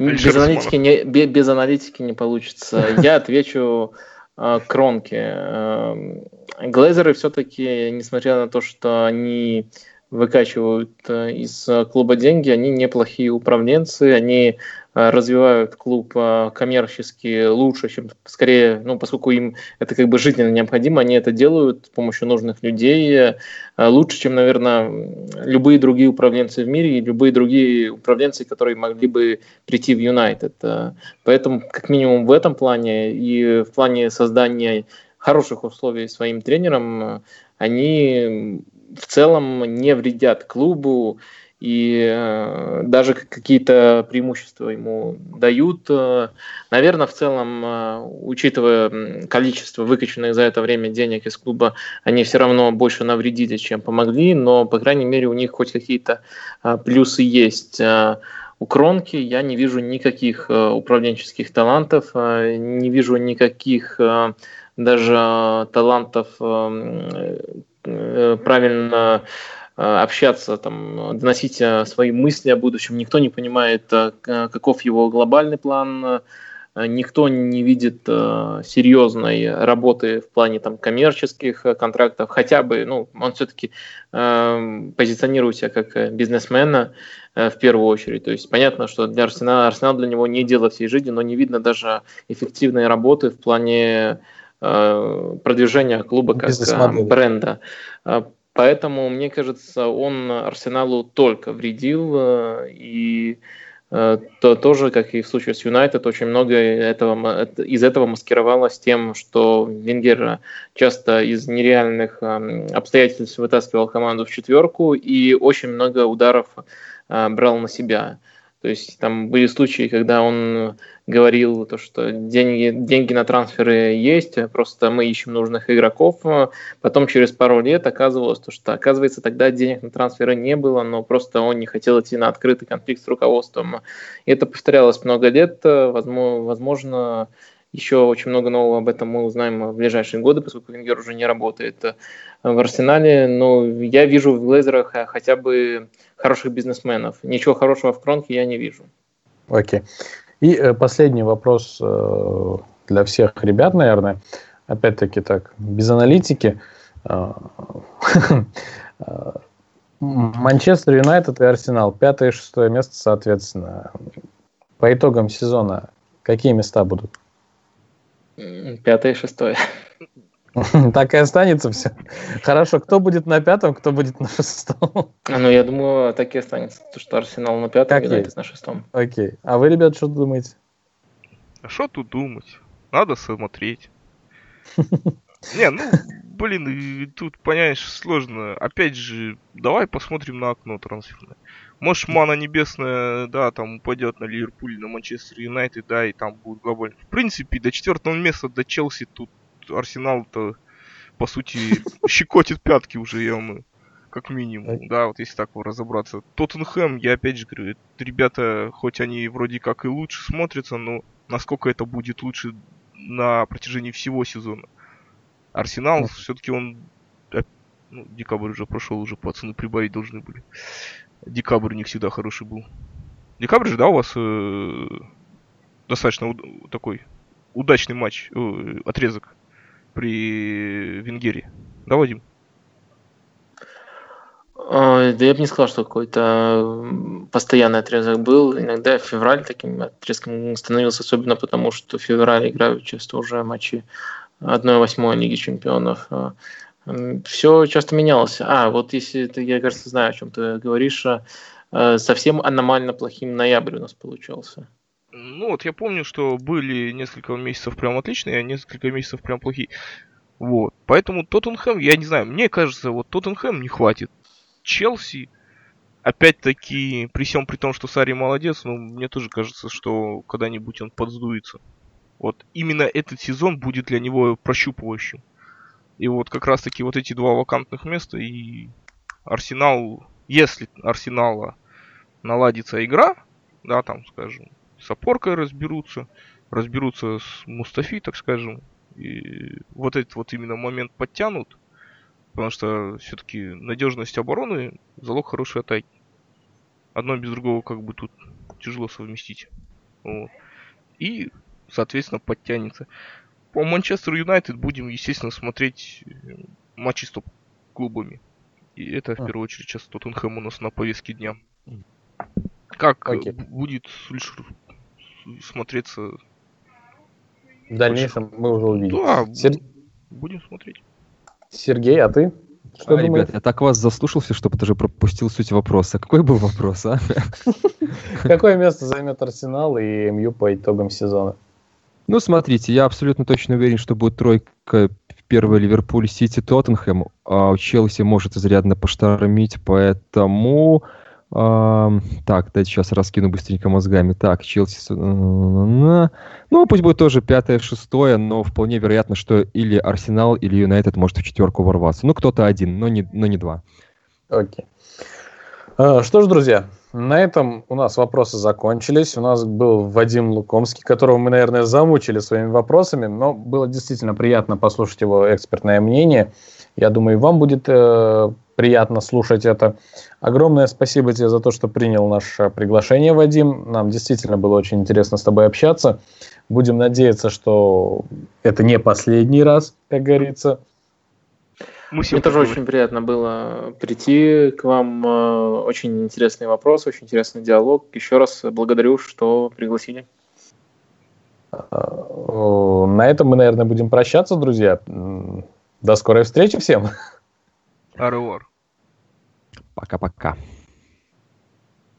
Без аналитики, не, без аналитики не получится. Я отвечу э, Кронке. Эм, Глейзеры все-таки, несмотря на то, что они выкачивают э, из клуба деньги, они неплохие управленцы, они развивают клуб коммерчески лучше, чем скорее, ну, поскольку им это как бы жизненно необходимо, они это делают с помощью нужных людей лучше, чем, наверное, любые другие управленцы в мире и любые другие управленцы, которые могли бы прийти в Юнайтед. Поэтому, как минимум в этом плане и в плане создания хороших условий своим тренерам, они в целом не вредят клубу и э, даже какие-то преимущества ему дают. Наверное, в целом, э, учитывая количество выкачанных за это время денег из клуба, они все равно больше навредили, чем помогли, но, по крайней мере, у них хоть какие-то э, плюсы есть. Э, у Кронки я не вижу никаких э, управленческих талантов, э, не вижу никаких э, даже талантов э, э, правильно э, общаться, там, доносить свои мысли о будущем. Никто не понимает, каков его глобальный план, никто не видит серьезной работы в плане там, коммерческих контрактов, хотя бы, ну, он все-таки позиционирует себя как бизнесмена в первую очередь. То есть понятно, что для Арсенала, Арсенал для него не дело всей жизни, но не видно даже эффективной работы в плане Э, продвижения клуба как э, бренда. Э, поэтому, мне кажется, он Арсеналу только вредил, и то тоже, как и в случае с Юнайтед, очень много этого, из этого маскировалось тем, что Венгер часто из нереальных обстоятельств вытаскивал команду в четверку и очень много ударов брал на себя. То есть там были случаи, когда он говорил, то, что деньги, деньги на трансферы есть, просто мы ищем нужных игроков. Потом через пару лет оказывалось, то, что оказывается тогда денег на трансферы не было, но просто он не хотел идти на открытый конфликт с руководством. И это повторялось много лет. Возможно, еще очень много нового об этом мы узнаем в ближайшие годы, поскольку Венгер уже не работает в Арсенале. Но я вижу в Глейзерах хотя бы хороших бизнесменов. Ничего хорошего в Кронке я не вижу. Окей. Okay. И э, последний вопрос э, для всех ребят, наверное. Опять-таки так, без аналитики. Э, Манчестер Юнайтед и Арсенал. Пятое и шестое место, соответственно. По итогам сезона какие места будут? Пятое и шестое. Так и останется все. Хорошо, кто будет на пятом, кто будет на шестом? Ну, я думаю, так и останется. То, что Арсенал на пятом, Юнайтед на шестом. Окей. А вы, ребят, что думаете? А что тут думать? Надо смотреть. Не, ну, блин, тут, понимаешь, сложно. Опять же, давай посмотрим на окно трансферное. Может, мана небесная, да, там упадет на Ливерпуль, на Манчестер Юнайтед, да, и там будет глобально. В принципе, до четвертого места, до Челси тут Арсенал-то, по сути, щекотит пятки уже, я мы как минимум, да, вот если так разобраться. Тоттенхэм, я опять же говорю, ребята, хоть они вроде как и лучше смотрятся, но насколько это будет лучше на протяжении всего сезона. Арсенал, все-таки он... Ну, декабрь уже прошел, уже пацаны прибавить должны были. Декабрь не всегда хороший был. Декабрь же, да, у вас э, достаточно уд- такой удачный матч, э, отрезок при Венгерии. Да, Вадим? Да я бы не сказал, что какой-то постоянный отрезок был. Иногда февраль таким отрезком становился, особенно потому, что в феврале играют часто уже матчи 1-8 Лиги Чемпионов. Все часто менялось. А, вот если ты, я, кажется, знаю, о чем ты говоришь, а, совсем аномально плохим ноябрь у нас получался. Ну вот я помню, что были несколько месяцев прям отличные, а несколько месяцев прям плохие. Вот. Поэтому Тоттенхэм, я не знаю, мне кажется, вот Тоттенхэм не хватит. Челси, опять-таки, при всем при том, что Сари молодец, но мне тоже кажется, что когда-нибудь он подсдуется. Вот именно этот сезон будет для него прощупывающим. И вот как раз-таки вот эти два вакантных места и Арсенал, если Арсенала наладится игра, да, там, скажем, с опоркой разберутся, разберутся с Мустафи, так скажем. И вот этот вот именно момент подтянут, потому что все-таки надежность обороны залог хорошей атаки. Одно без другого как бы тут тяжело совместить. Вот. И, соответственно, подтянется. По Манчестер Юнайтед будем, естественно, смотреть э, матчи с топ-клубами. И это, в а. первую очередь, сейчас Тоттенхэм у нас на повестке дня. Как okay. будет Сульшер смотреться... В дальнейшем мы уже увидим. Да, Сер... будем смотреть. Сергей, а ты? Что а, ребят, я так вас заслушался, чтобы даже пропустил суть вопроса. Какой был вопрос, а? Какое место займет Арсенал и МЮ по итогам сезона? Ну, смотрите, я абсолютно точно уверен, что будет тройка первый Ливерпуль, Сити, Тоттенхэм. А у Челси может изрядно поштормить, поэтому... Uh, так, дайте сейчас раскину быстренько мозгами. Так, Челси... Ну, пусть будет тоже пятое, шестое, но вполне вероятно, что или Арсенал, или Юнайтед может в четверку ворваться. Ну, кто-то один, но не, но не два. Окей. Okay. Uh, что ж, друзья, на этом у нас вопросы закончились. У нас был Вадим Лукомский, которого мы, наверное, замучили своими вопросами, но было действительно приятно послушать его экспертное мнение. Я думаю, и вам будет э, приятно слушать это. Огромное спасибо тебе за то, что принял наше приглашение, Вадим. Нам действительно было очень интересно с тобой общаться. Будем надеяться, что это не последний раз, как говорится. Мы Мне тоже очень приятно было прийти к вам. Э, очень интересный вопрос, очень интересный диалог. Еще раз благодарю, что пригласили. Э, на этом мы, наверное, будем прощаться, друзья. До скорой встречи всем. Аревор. Пока-пока.